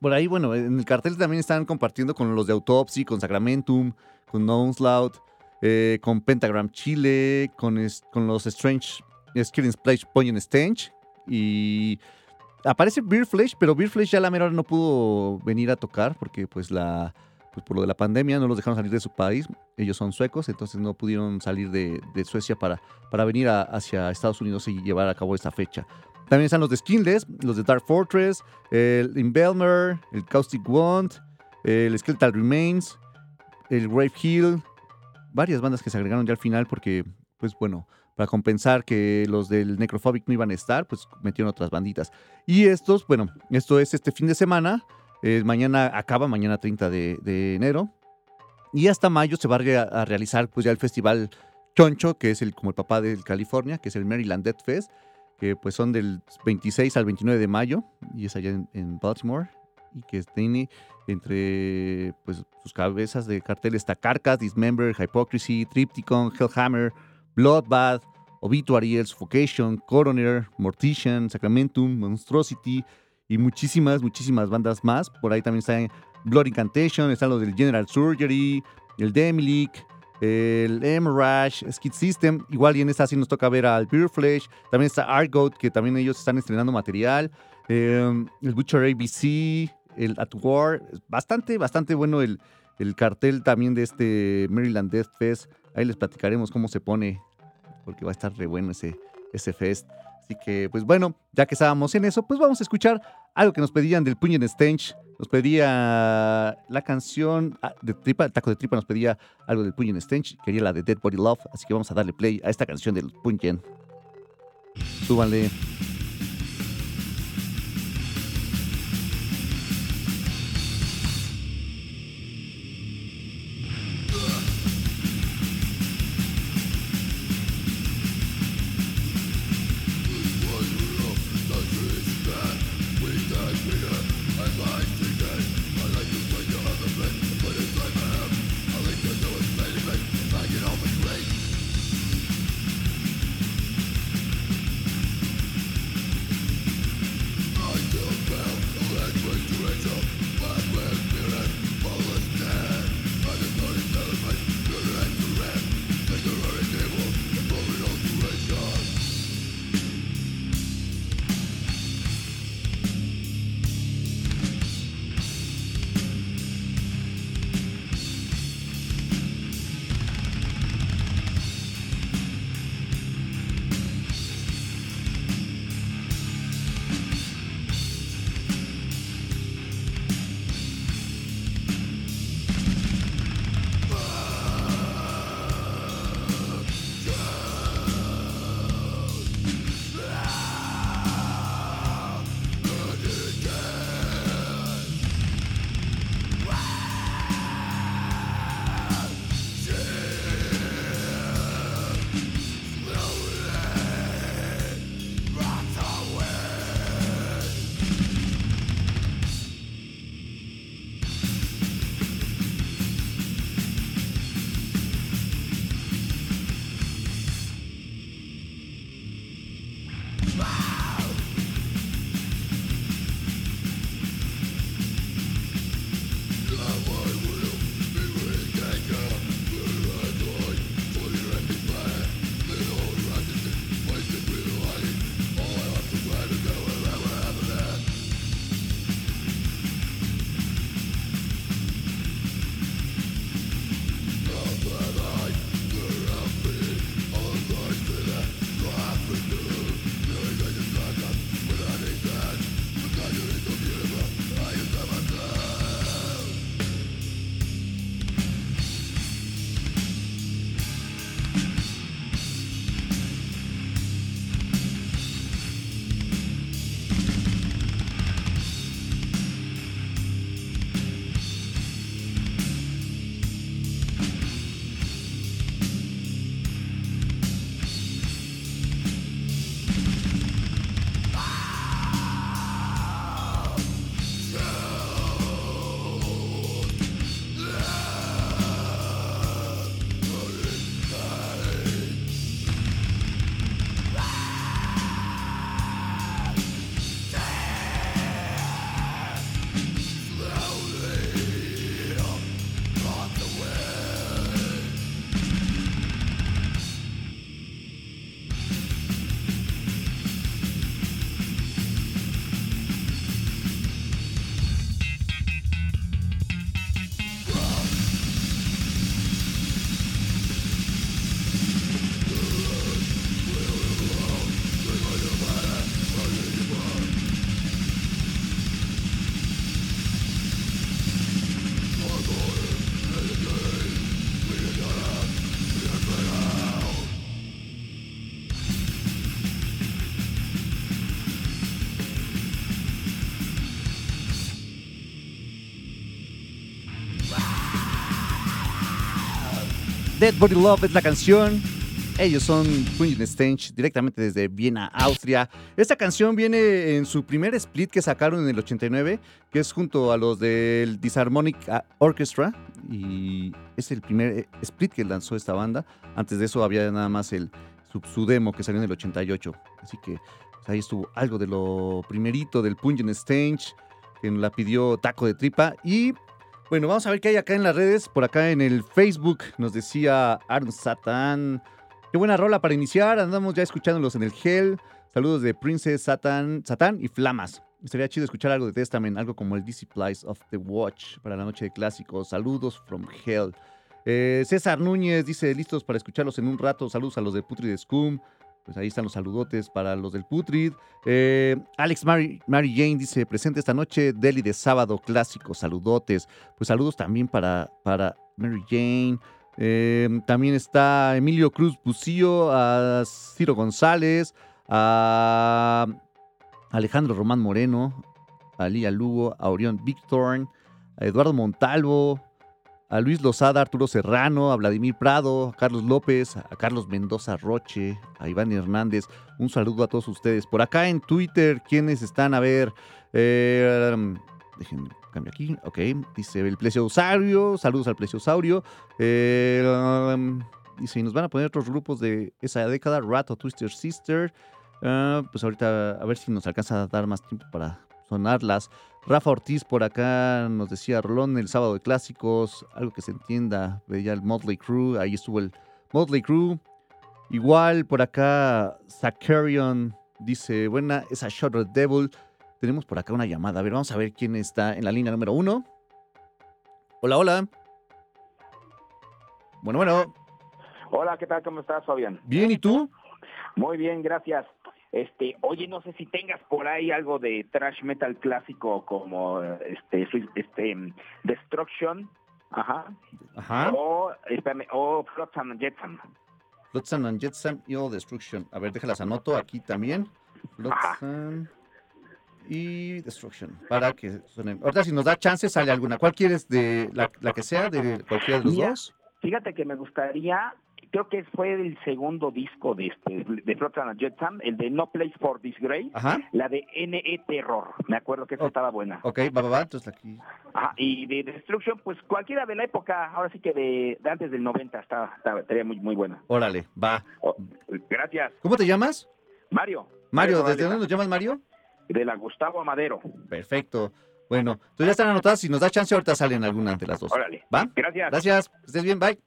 por ahí, bueno, en el cartel también están compartiendo con los de Autopsy, con Sacramentum, con Onslaught, eh, con Pentagram Chile, con, con los Strange, Skilling Splash Poison Stench y aparece Beer Flesh, pero Beer Flesh ya la mera no pudo venir a tocar porque pues la pues por lo de la pandemia no los dejaron salir de su país. Ellos son suecos, entonces no pudieron salir de, Suecia para, para venir hacia Estados Unidos y llevar a cabo esta fecha. También están los de Skinless, los de Dark Fortress, el Inbelmer, el Caustic Wand, el Skeletal Remains, el Grave Hill, varias bandas que se agregaron ya al final porque, pues bueno, para compensar que los del Necrophobic no iban a estar, pues metieron otras banditas. Y estos, bueno, esto es este fin de semana, eh, mañana acaba, mañana 30 de, de enero, y hasta mayo se va a, re- a realizar pues ya el festival Choncho, que es el como el papá del California, que es el Maryland Death Fest, que pues son del 26 al 29 de mayo, y es allá en, en Baltimore, y que tiene entre pues sus cabezas de cartel está Carcass, Dismember, Hypocrisy, Tripticon, Hellhammer, Bloodbath, Obituary, Suffocation, Coroner, Mortician, Sacramentum, Monstrosity y muchísimas, muchísimas bandas más. Por ahí también está Blood Incantation, están los del General Surgery, el Demilic, el Emrash, Skid System. Igual y en esta sí nos toca ver al Beer Flesh. También está Argoat, que también ellos están estrenando material. eh, el Butcher ABC, el At War. Bastante, bastante bueno el, el cartel también de este Maryland Death Fest. Ahí les platicaremos cómo se pone, porque va a estar re bueno ese, ese fest. Así que, pues bueno, ya que estábamos en eso, pues vamos a escuchar algo que nos pedían del Pungent Stench. Nos pedía la canción ah, de Tripa, el taco de tripa nos pedía algo del Pungent Stench. Quería la de Dead Body Love, así que vamos a darle play a esta canción del Pungent. Súbanle. Dead Body Love es la canción. Ellos son Queen Stange, directamente desde Viena, Austria. Esta canción viene en su primer split que sacaron en el 89, que es junto a los del Disharmonic Orchestra. Y es el primer eh, split que lanzó esta banda. Antes de eso había nada más el, su, demo que salió en el 88. Así que pues, ahí estuvo algo de lo primerito del Pungent Stange, que nos la pidió Taco de Tripa. Y bueno, vamos a ver qué hay acá en las redes. Por acá en el Facebook nos decía Aaron Satan. Qué buena rola para iniciar. Andamos ya escuchándolos en el Hell. Saludos de Princess Satan, Satan y Flamas. Estaría chido escuchar algo de Testament, algo como el Disciplies of the Watch para la noche de clásicos. Saludos from Hell. Eh, César Núñez dice, listos para escucharlos en un rato. Saludos a los de Putrid Scum. Pues ahí están los saludotes para los del Putrid. Eh, Alex Mary, Mary Jane dice, presente esta noche, Deli de sábado clásico, saludotes. Pues saludos también para, para Mary Jane. Eh, también está Emilio Cruz Bucillo, a Ciro González, a Alejandro Román Moreno, a Lía Lugo, a Orión a Eduardo Montalvo, a Luis Lozada, Arturo Serrano, a Vladimir Prado, a Carlos López, a Carlos Mendoza Roche, a Iván Hernández. Un saludo a todos ustedes. Por acá en Twitter, ¿quiénes están? A ver, eh, déjenme cambiar aquí. Ok, dice el Plesiosaurio. Saludos al Plesiosaurio. Eh, dice, nos van a poner otros grupos de esa década, Rat o Twister Sister. Ah, pues ahorita a ver si nos alcanza a dar más tiempo para sonarlas. Rafa Ortiz por acá nos decía Rolón el sábado de clásicos, algo que se entienda, veía el Motley Crue, ahí estuvo el Motley Crue. Igual por acá Zacharion dice, buena, esa the Devil. Tenemos por acá una llamada, a ver, vamos a ver quién está en la línea número uno. Hola, hola. Bueno, bueno, Hola, ¿qué tal? ¿Cómo estás, Fabián? bien, ¿y tú? Muy bien, gracias. Este, oye, no sé si tengas por ahí algo de thrash metal clásico como este, este Destruction, ajá, Ajá. o, espérame, o Flotsam and Jetsam. Flotsam and Jetsam y All Destruction. A ver, déjalas anoto aquí también. Flotsam y Destruction. Para que suenen. Ahorita si nos da chance sale alguna. ¿Cuál quieres de la, la que sea de cualquiera de los Mira. dos? Fíjate que me gustaría, creo que fue el segundo disco de este de Flotsam and Jetsam, el de No Place for Disgrace, Ajá. la de NE Terror. Me acuerdo que esa Oh. estaba buena. Ok, va, va, va. Entonces aquí. Ajá, y de Destruction, pues cualquiera de la época, ahora sí que de, de antes del 90 está, está, estaría muy, muy buena. Órale, va. Oh, gracias. ¿Cómo te llamas? Mario. Mario, ¿desde dónde nos llamas, Mario? De la Gustavo Amadero. Perfecto. Bueno, entonces ya están anotadas. Si nos da chance, ahorita salen algunas de las dos. Órale. ¿Va? Gracias. Gracias. Estés bien. Bye.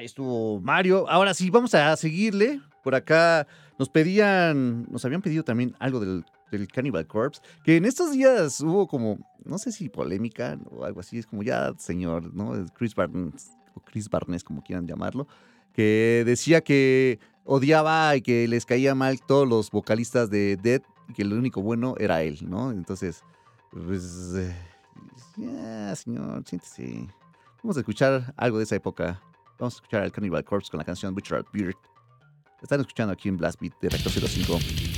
Ahí estuvo Mario. Ahora sí, vamos a seguirle. Por acá nos pedían, nos habían pedido también algo del, del Cannibal Corpse, que en estos días hubo como, no sé si polémica o algo así, es como ya, señor, ¿no? Chris Barnes, o Chris Barnes, como quieran llamarlo, que decía que odiaba y que les caía mal todos los vocalistas de Dead y que el único bueno era él, ¿no? Entonces, pues, eh, ya, señor, siéntese. Vamos a escuchar algo de esa época. Vamos a escuchar al Cannibal Corpse con la canción Butcher Beard. Están escuchando aquí en Blast Beat de Rector 05.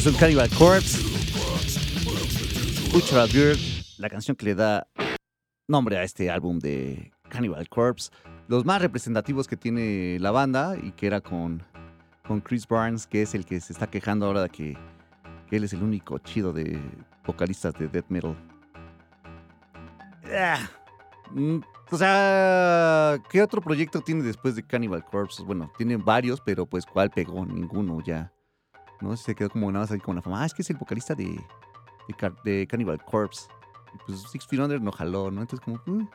Ellos son Cannibal Corpse. Butcher Girl, la canción que le da nombre a este álbum de Cannibal Corpse. Los más representativos que tiene la banda y que era con, con Chris Barnes, que es el que se está quejando ahora de que, que él es el único chido de vocalistas de death metal. Ah, mm, o sea, ¿qué otro proyecto tiene después de Cannibal Corpse? Bueno, tiene varios, pero pues ¿cuál pegó? Ninguno ya. ¿No? Se quedó como nada más ahí con la fama. Ah, es que es el vocalista de, de, de Corpse. Y pues Six Feet Under no jaló, ¿no? Entonces como... mm.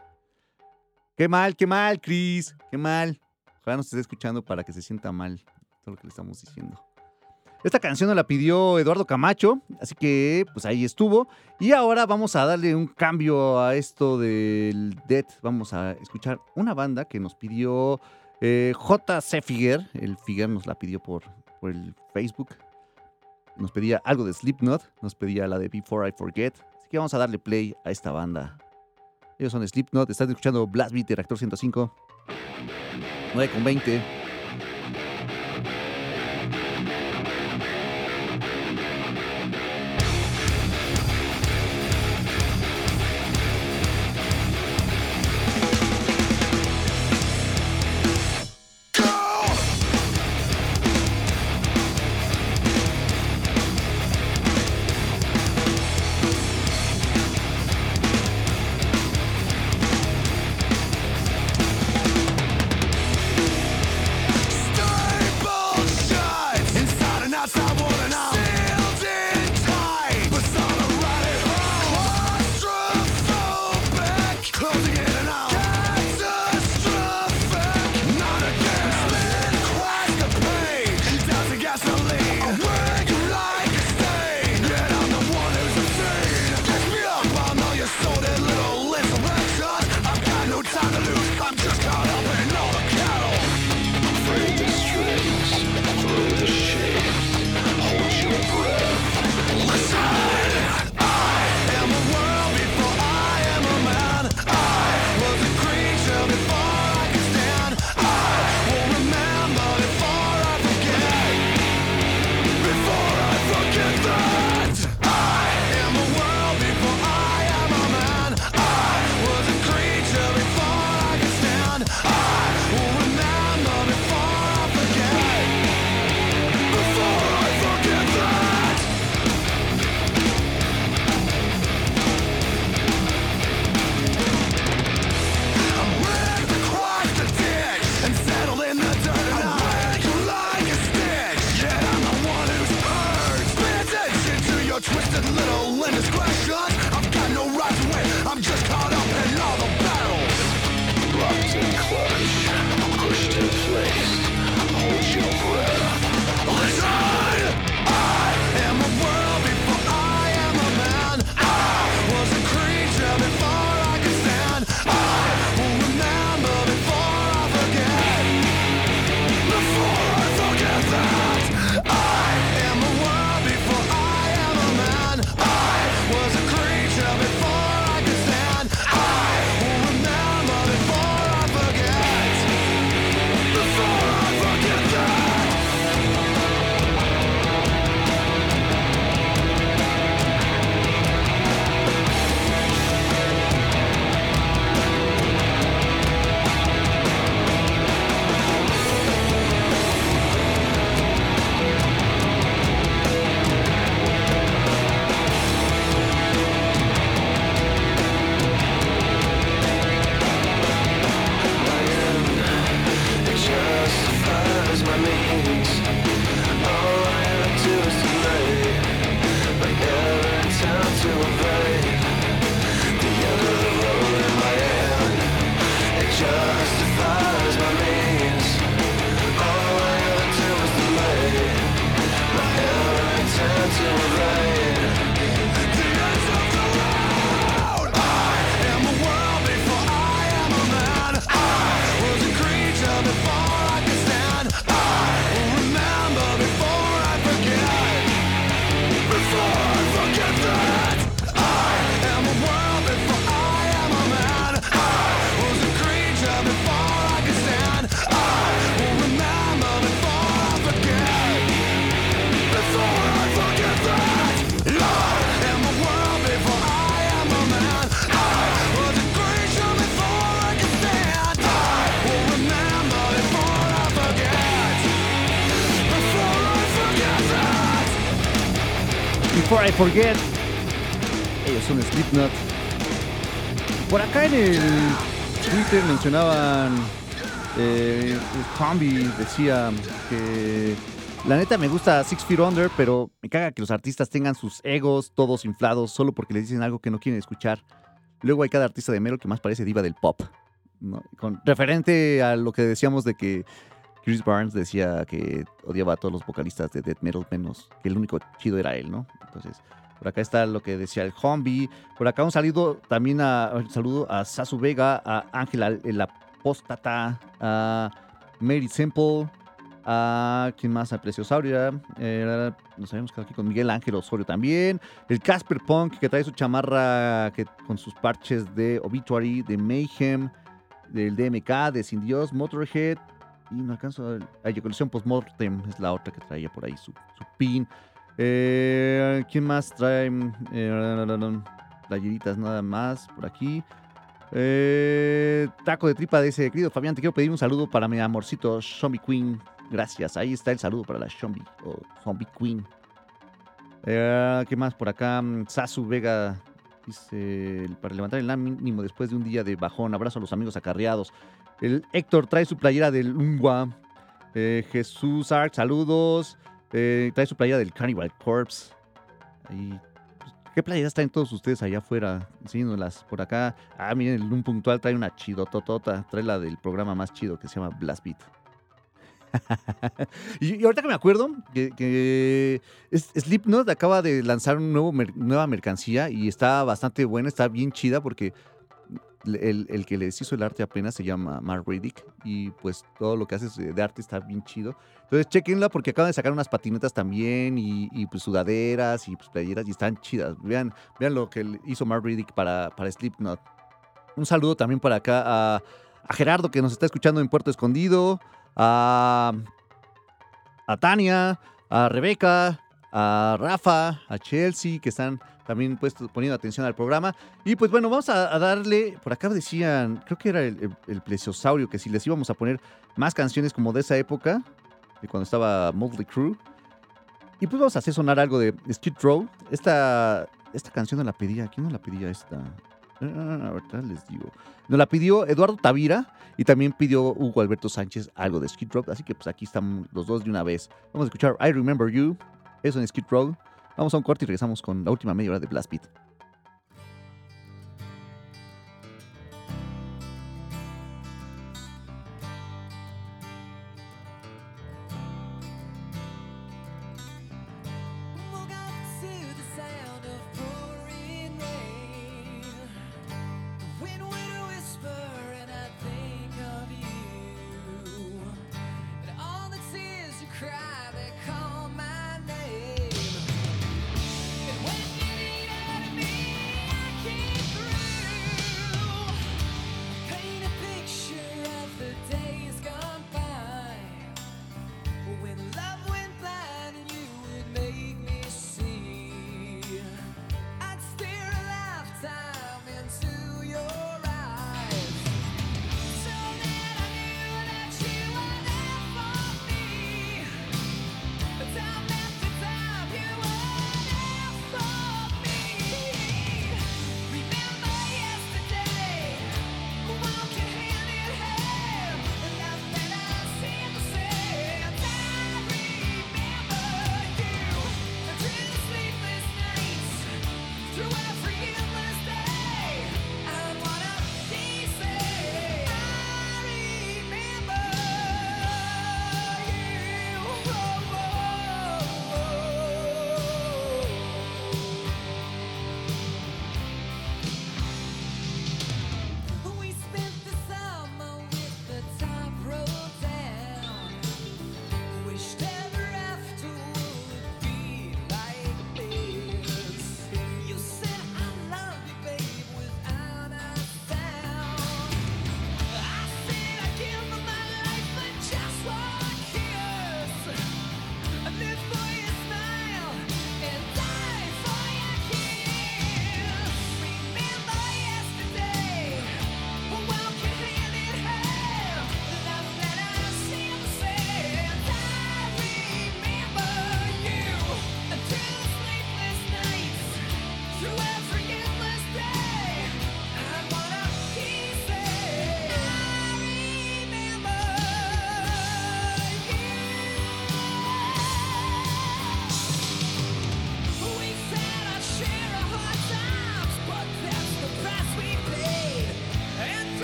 Qué mal, qué mal, Chris. Qué mal. Ojalá nos esté escuchando para que se sienta mal todo lo que le estamos diciendo. Esta canción nos la pidió Eduardo Camacho, así que pues ahí estuvo. Y ahora vamos a darle un cambio a esto del Death. Vamos a escuchar una banda que nos pidió eh, J.C. Figuer. El Figuer nos la pidió por, por el Facebook. Nos pedía algo de Slipknot, nos pedía la de Before I Forget. Así que vamos a darle play a esta banda. Ellos son Slipknot, están escuchando Blast Beat Reactor 105. 9 con 20. I Forget. Ellos son Slipknot. Por acá en el Twitter mencionaban. Eh, decía que. La neta me gusta Six Feet Under, pero me caga que los artistas tengan sus egos todos inflados solo porque les dicen algo que no quieren escuchar. Luego hay cada artista de metal que más parece diva del pop. ¿no? Con, referente a lo que decíamos de que Chris Barnes decía que odiaba a todos los vocalistas de death metal menos que el único chido era él, ¿no? Entonces, por acá está lo que decía el Zombie. Por acá un saludo también a, saludo a Sasu Vega, a Ángela el Apóstata, a Mary Simple, a quién más, a Preciosauria. Eh, nos habíamos quedado aquí con Miguel Ángel Osorio también. El Casper Punk que trae su chamarra que, con sus parches de Obituary, de Mayhem, del DMK, de Sin Dios, Motorhead. Y no alcanzo a. Colección Postmortem es la otra que traía por ahí su pin. Eh, ¿Quién más trae? Eh, playeritas nada más por aquí. Eh, taco de tripa de ese querido Fabián. Te quiero pedir un saludo para mi amorcito Zombie Queen. Gracias. Ahí está el saludo para la Zombie Zombie Queen. ¿Qué más por acá? Sasu Vega dice: Para levantar el ánimo después de un día de bajón. Abrazo a los amigos acarreados. El Héctor trae su playera del Ungwa. Eh, Jesús Arc, saludos. Eh, trae su playera del Cannibal Corpse. Pues, ¿Qué playeras traen todos ustedes allá afuera? Enseñándolas por acá. Ah, miren, el un puntual trae una chidototota. Trae la del programa más chido que se llama Blast Beat. y, y ahorita que me acuerdo, que, que Slipknot acaba de lanzar una nueva mercancía y está bastante buena, está bien chida porque el, que les hizo el arte apenas se llama Mark Riddick y pues todo lo que hace de arte está bien chido. Entonces chequenla porque acaban de sacar unas patinetas también y, pues sudaderas y pues playeras y están chidas. Vean, vean lo que hizo Mark Riddick para, para Slipknot. Un saludo también para acá a, a Gerardo que nos está escuchando en Puerto Escondido, a, a Tania, a Rebeca, a Rafa, a Chelsea, que están también puesto, poniendo atención al programa. Y pues bueno, vamos a, darle, por acá decían, creo que era el, plesiosaurio, que si les íbamos a poner más canciones como de esa época, de cuando estaba Motley Crue. Y pues vamos a hacer sonar algo de Skid Row. Esta, esta canción no la pedía, ¿quién no la pedía esta? Ah, ahorita les digo. Nos la pidió Eduardo Tavira y también pidió Hugo Alberto Sánchez algo de Skid Row. Así que pues aquí están los dos de una vez. Vamos a escuchar I Remember You, eso en Skid Row. Vamos a un corte y regresamos con la última media hora de Blast Beat.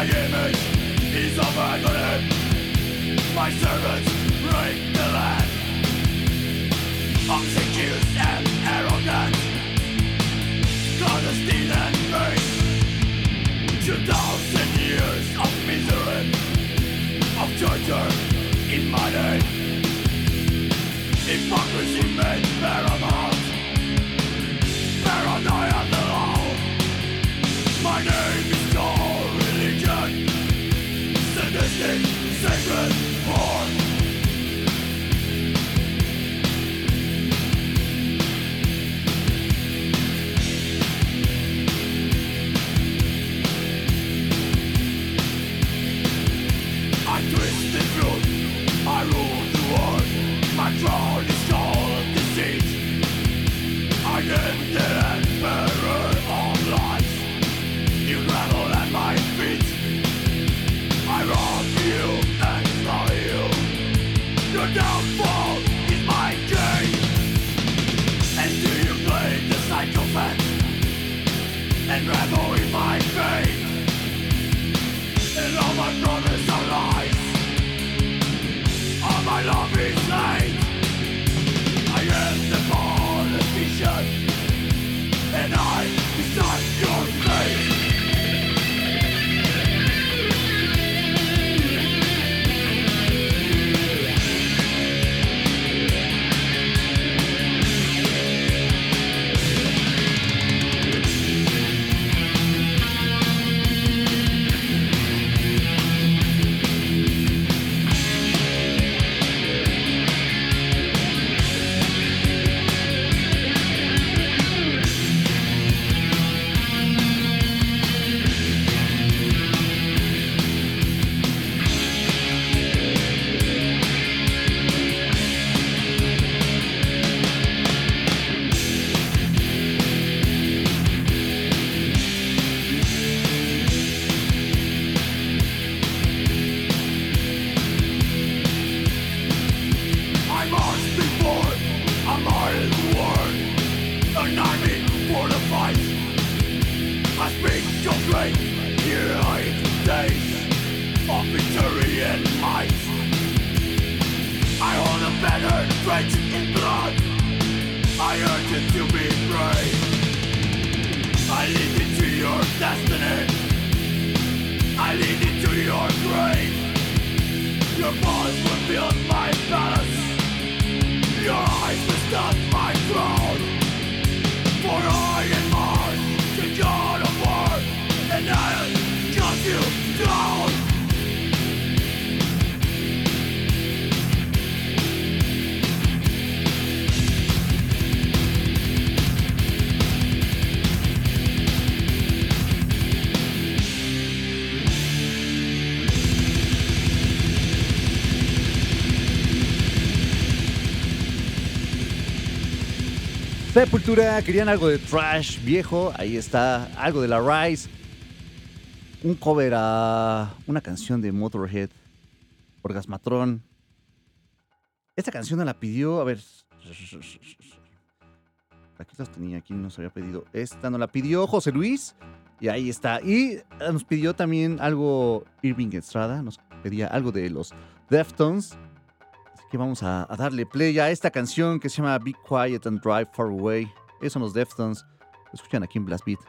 My image. Is of agony My servants break the land. Obsequious and arrogant. And base. Two thousand years of misery. Of torture in my name. Hypocrisy made paramount. Paranoia the law My name. Sepultura, querían algo de trash viejo, ahí está, algo de la Rise, un cover a una canción de Motorhead, Orgasmatron. Esta canción la pidió, a ver, aquí las tenía, aquí nos había pedido, esta nos la pidió José Luis, y ahí está, y eh, nos pidió también algo Irving Estrada, nos pedía algo de los Deftones, que vamos a, darle play a esta canción que se llama Be Quiet and Drive Far Away. Esos son los Deftones. Lo escuchan aquí en Blast Beat.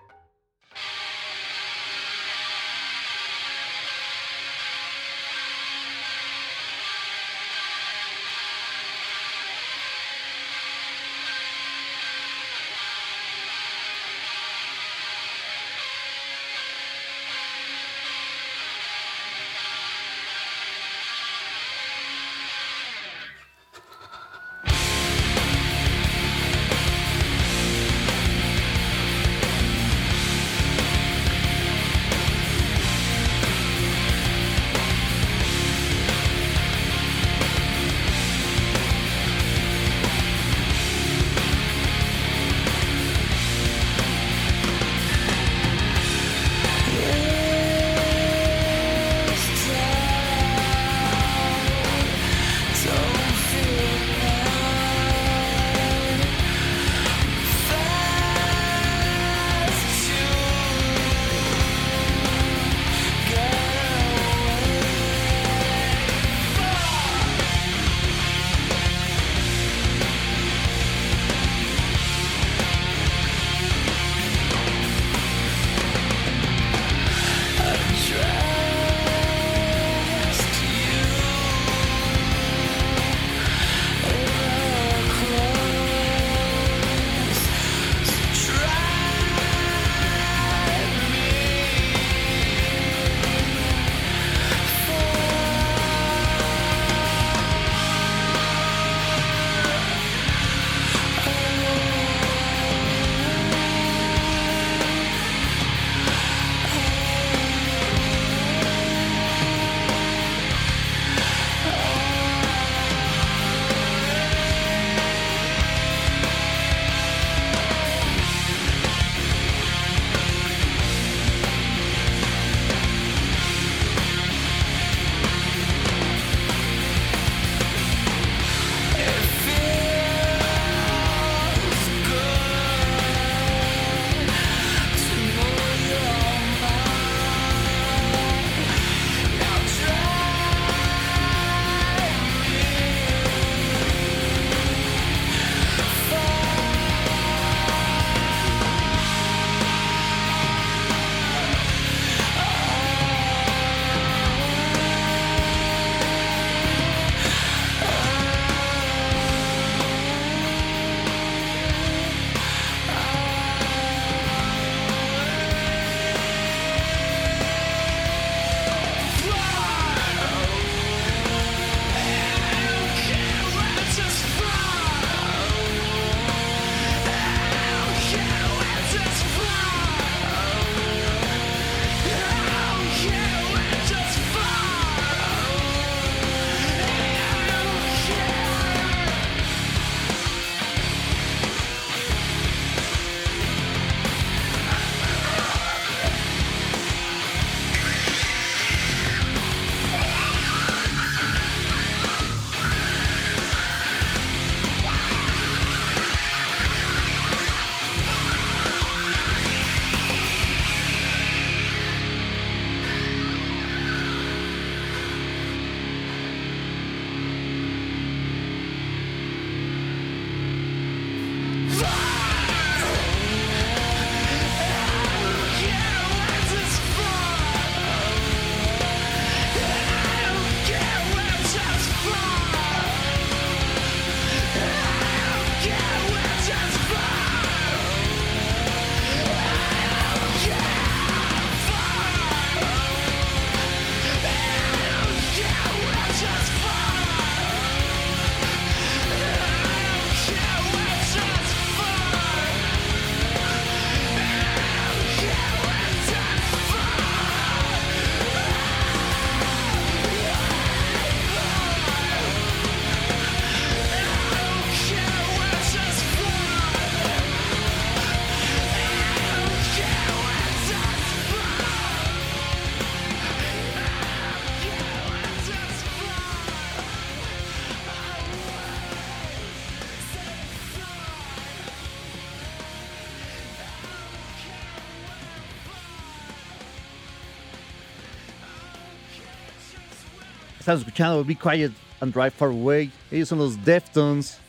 Escuchando Be Quiet and Drive Far Away. Ellos son los Deftones.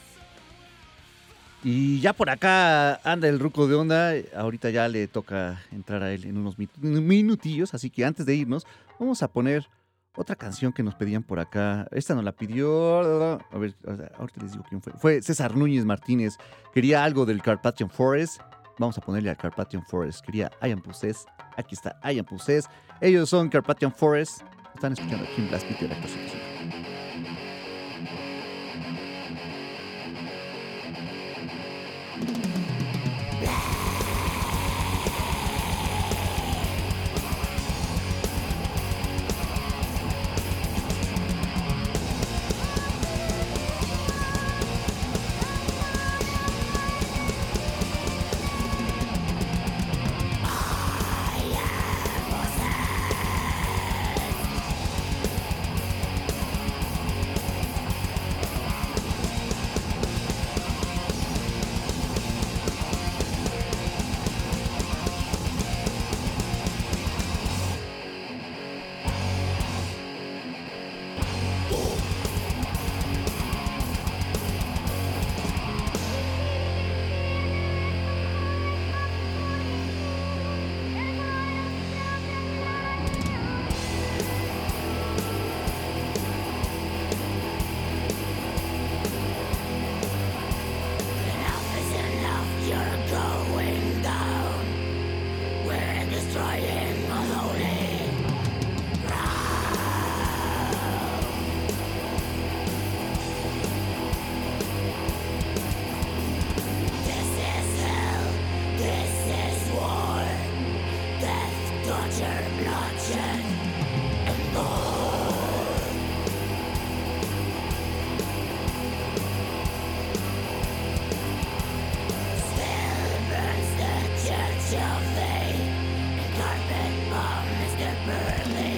Y ya por acá anda el ruco de onda. Ahorita ya le toca entrar a él en unos minutillos. Así que antes de irnos, vamos a poner otra canción que nos pedían por acá. Esta nos la pidió. A ver, ahorita les digo quién fue. Fue César Núñez Martínez. Quería algo del Carpathian Forest. Vamos a ponerle al Carpathian Forest. Quería I Am Possessed. Aquí está I Am Possessed. Ellos son Carpathian Forest. Están escuchando aquí en Blast Beat de Reactor the burning.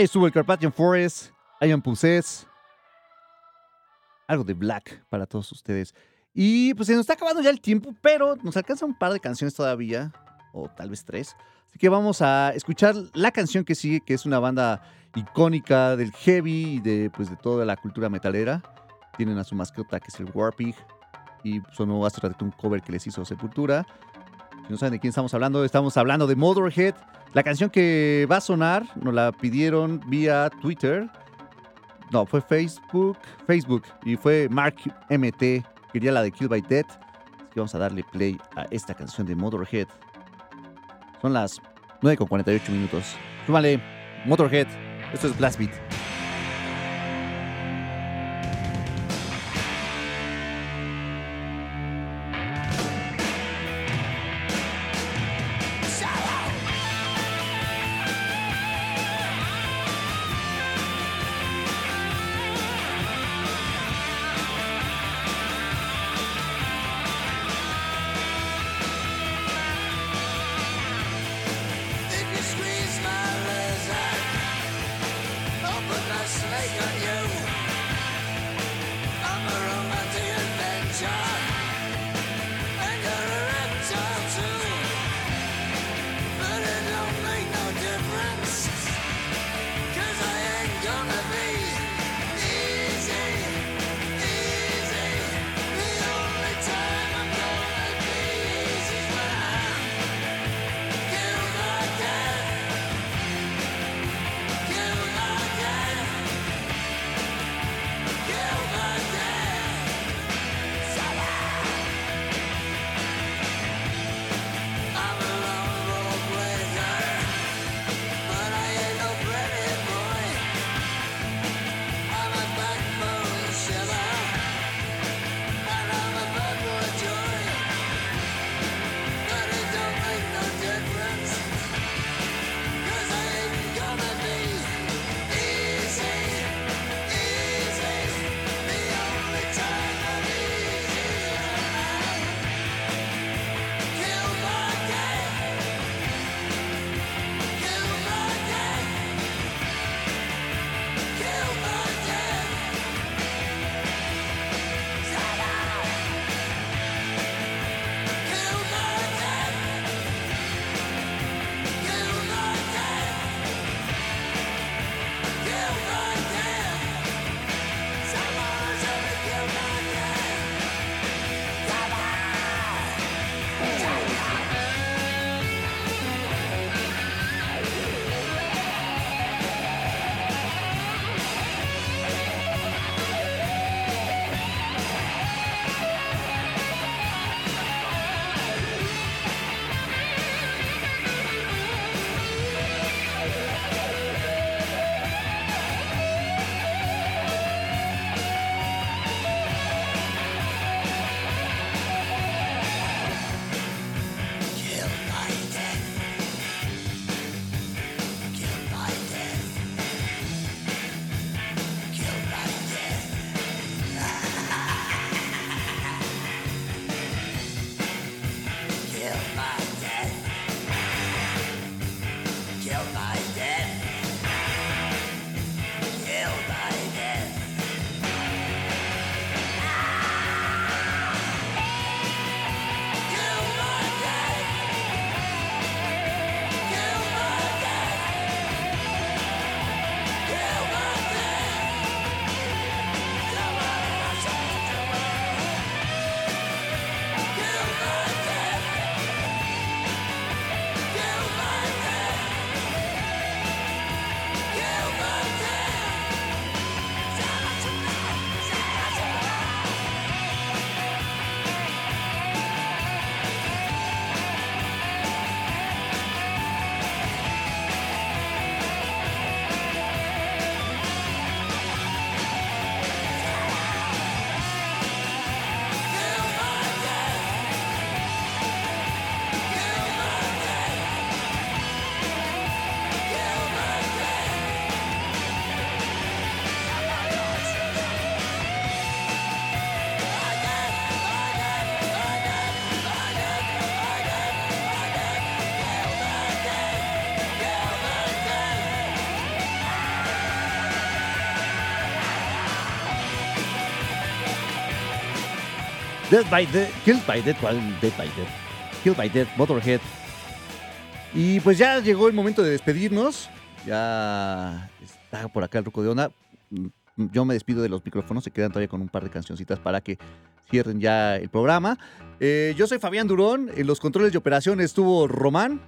Ahí estuvo el Carpathian Forest, Ian Pusses. Algo de Black para todos ustedes. Y pues se nos está acabando ya el tiempo, pero nos alcanza un par de canciones todavía, o tal vez tres. Así que vamos a escuchar la canción que sigue, que es una banda icónica del heavy y de, pues, de toda la cultura metalera. Tienen a su mascota que es el Warpig y sonó hace rato un cover que les hizo Sepultura. Si no saben de quién estamos hablando, estamos hablando de Motorhead. La canción que va a sonar nos la pidieron vía Twitter. No, fue Facebook. Facebook. Y fue Mark MT. Quería la de Kill by Death. Así que vamos a darle play a esta canción de Motorhead. Son las 9.48 minutos. Súmale, Motorhead. Esto es Blast Beat. Dead by Dead, Killed by Dead, ¿cuál? Dead by Dead. Killed by Dead, Motorhead. Y pues ya llegó el momento de despedirnos. Ya está por acá el Ruco de Onda. Mm, yo me despido de los micrófonos, se quedan todavía con un par de cancioncitas para que cierren ya el programa. Eh, yo soy Fabián Durón, en los controles de operación estuvo Román.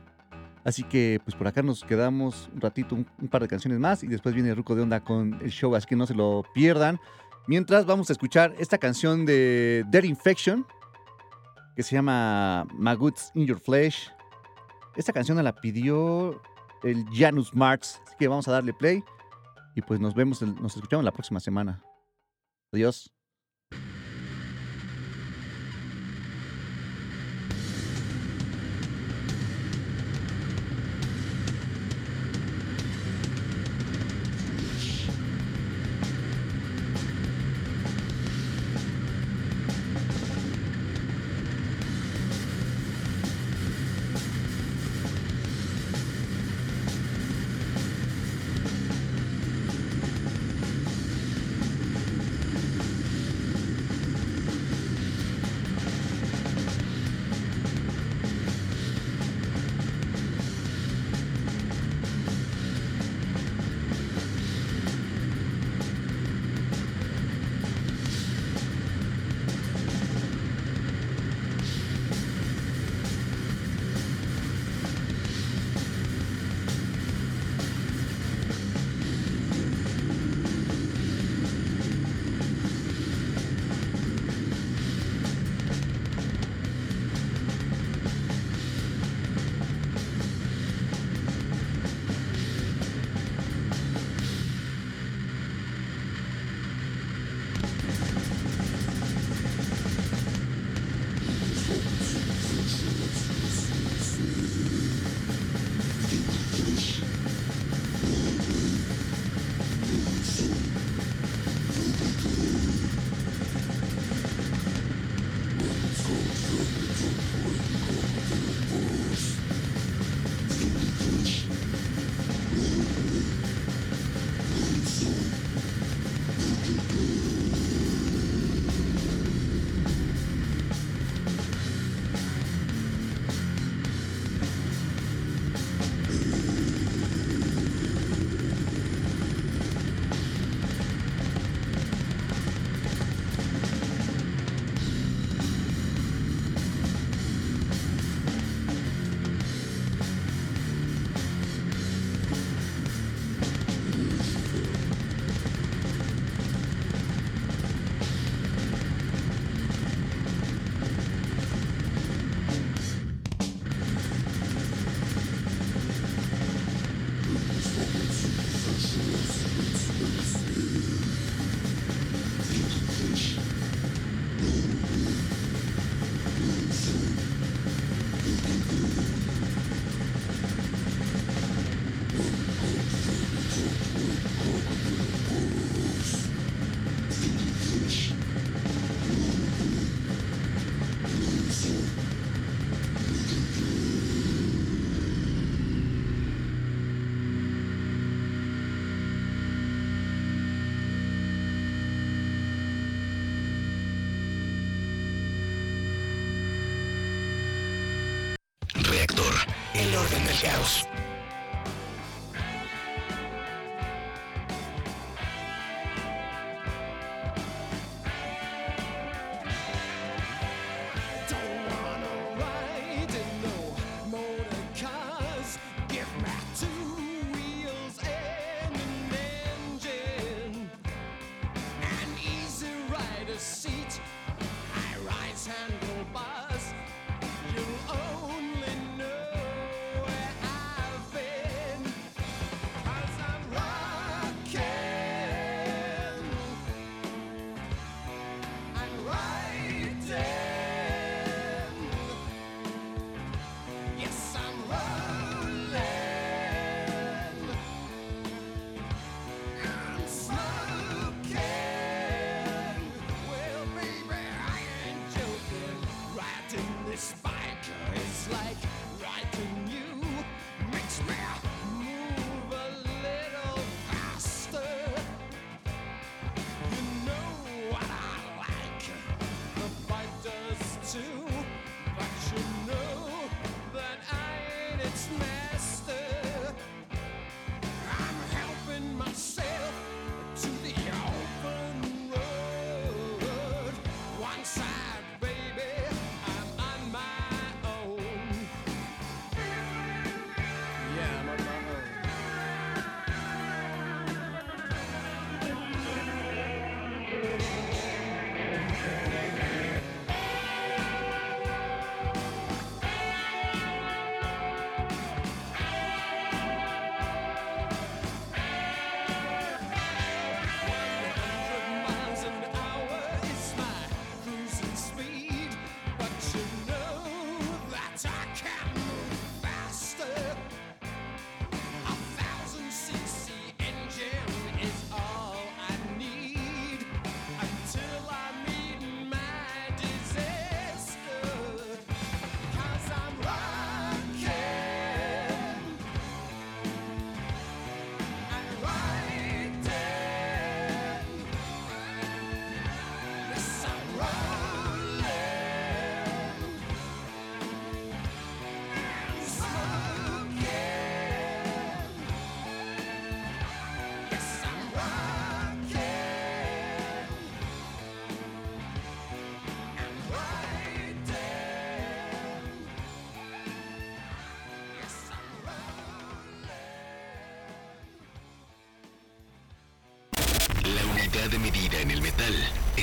Así que pues por acá nos quedamos un ratito, un, un, par de canciones más y después viene el Ruco de Onda con el show, así que no se lo pierdan. Mientras vamos a escuchar esta canción de Dead Infection, que se llama Maggots in Your Flesh. Esta canción la pidió el Janus Marx, así que vamos a darle play y pues nos vemos, nos escuchamos la próxima semana. Adiós.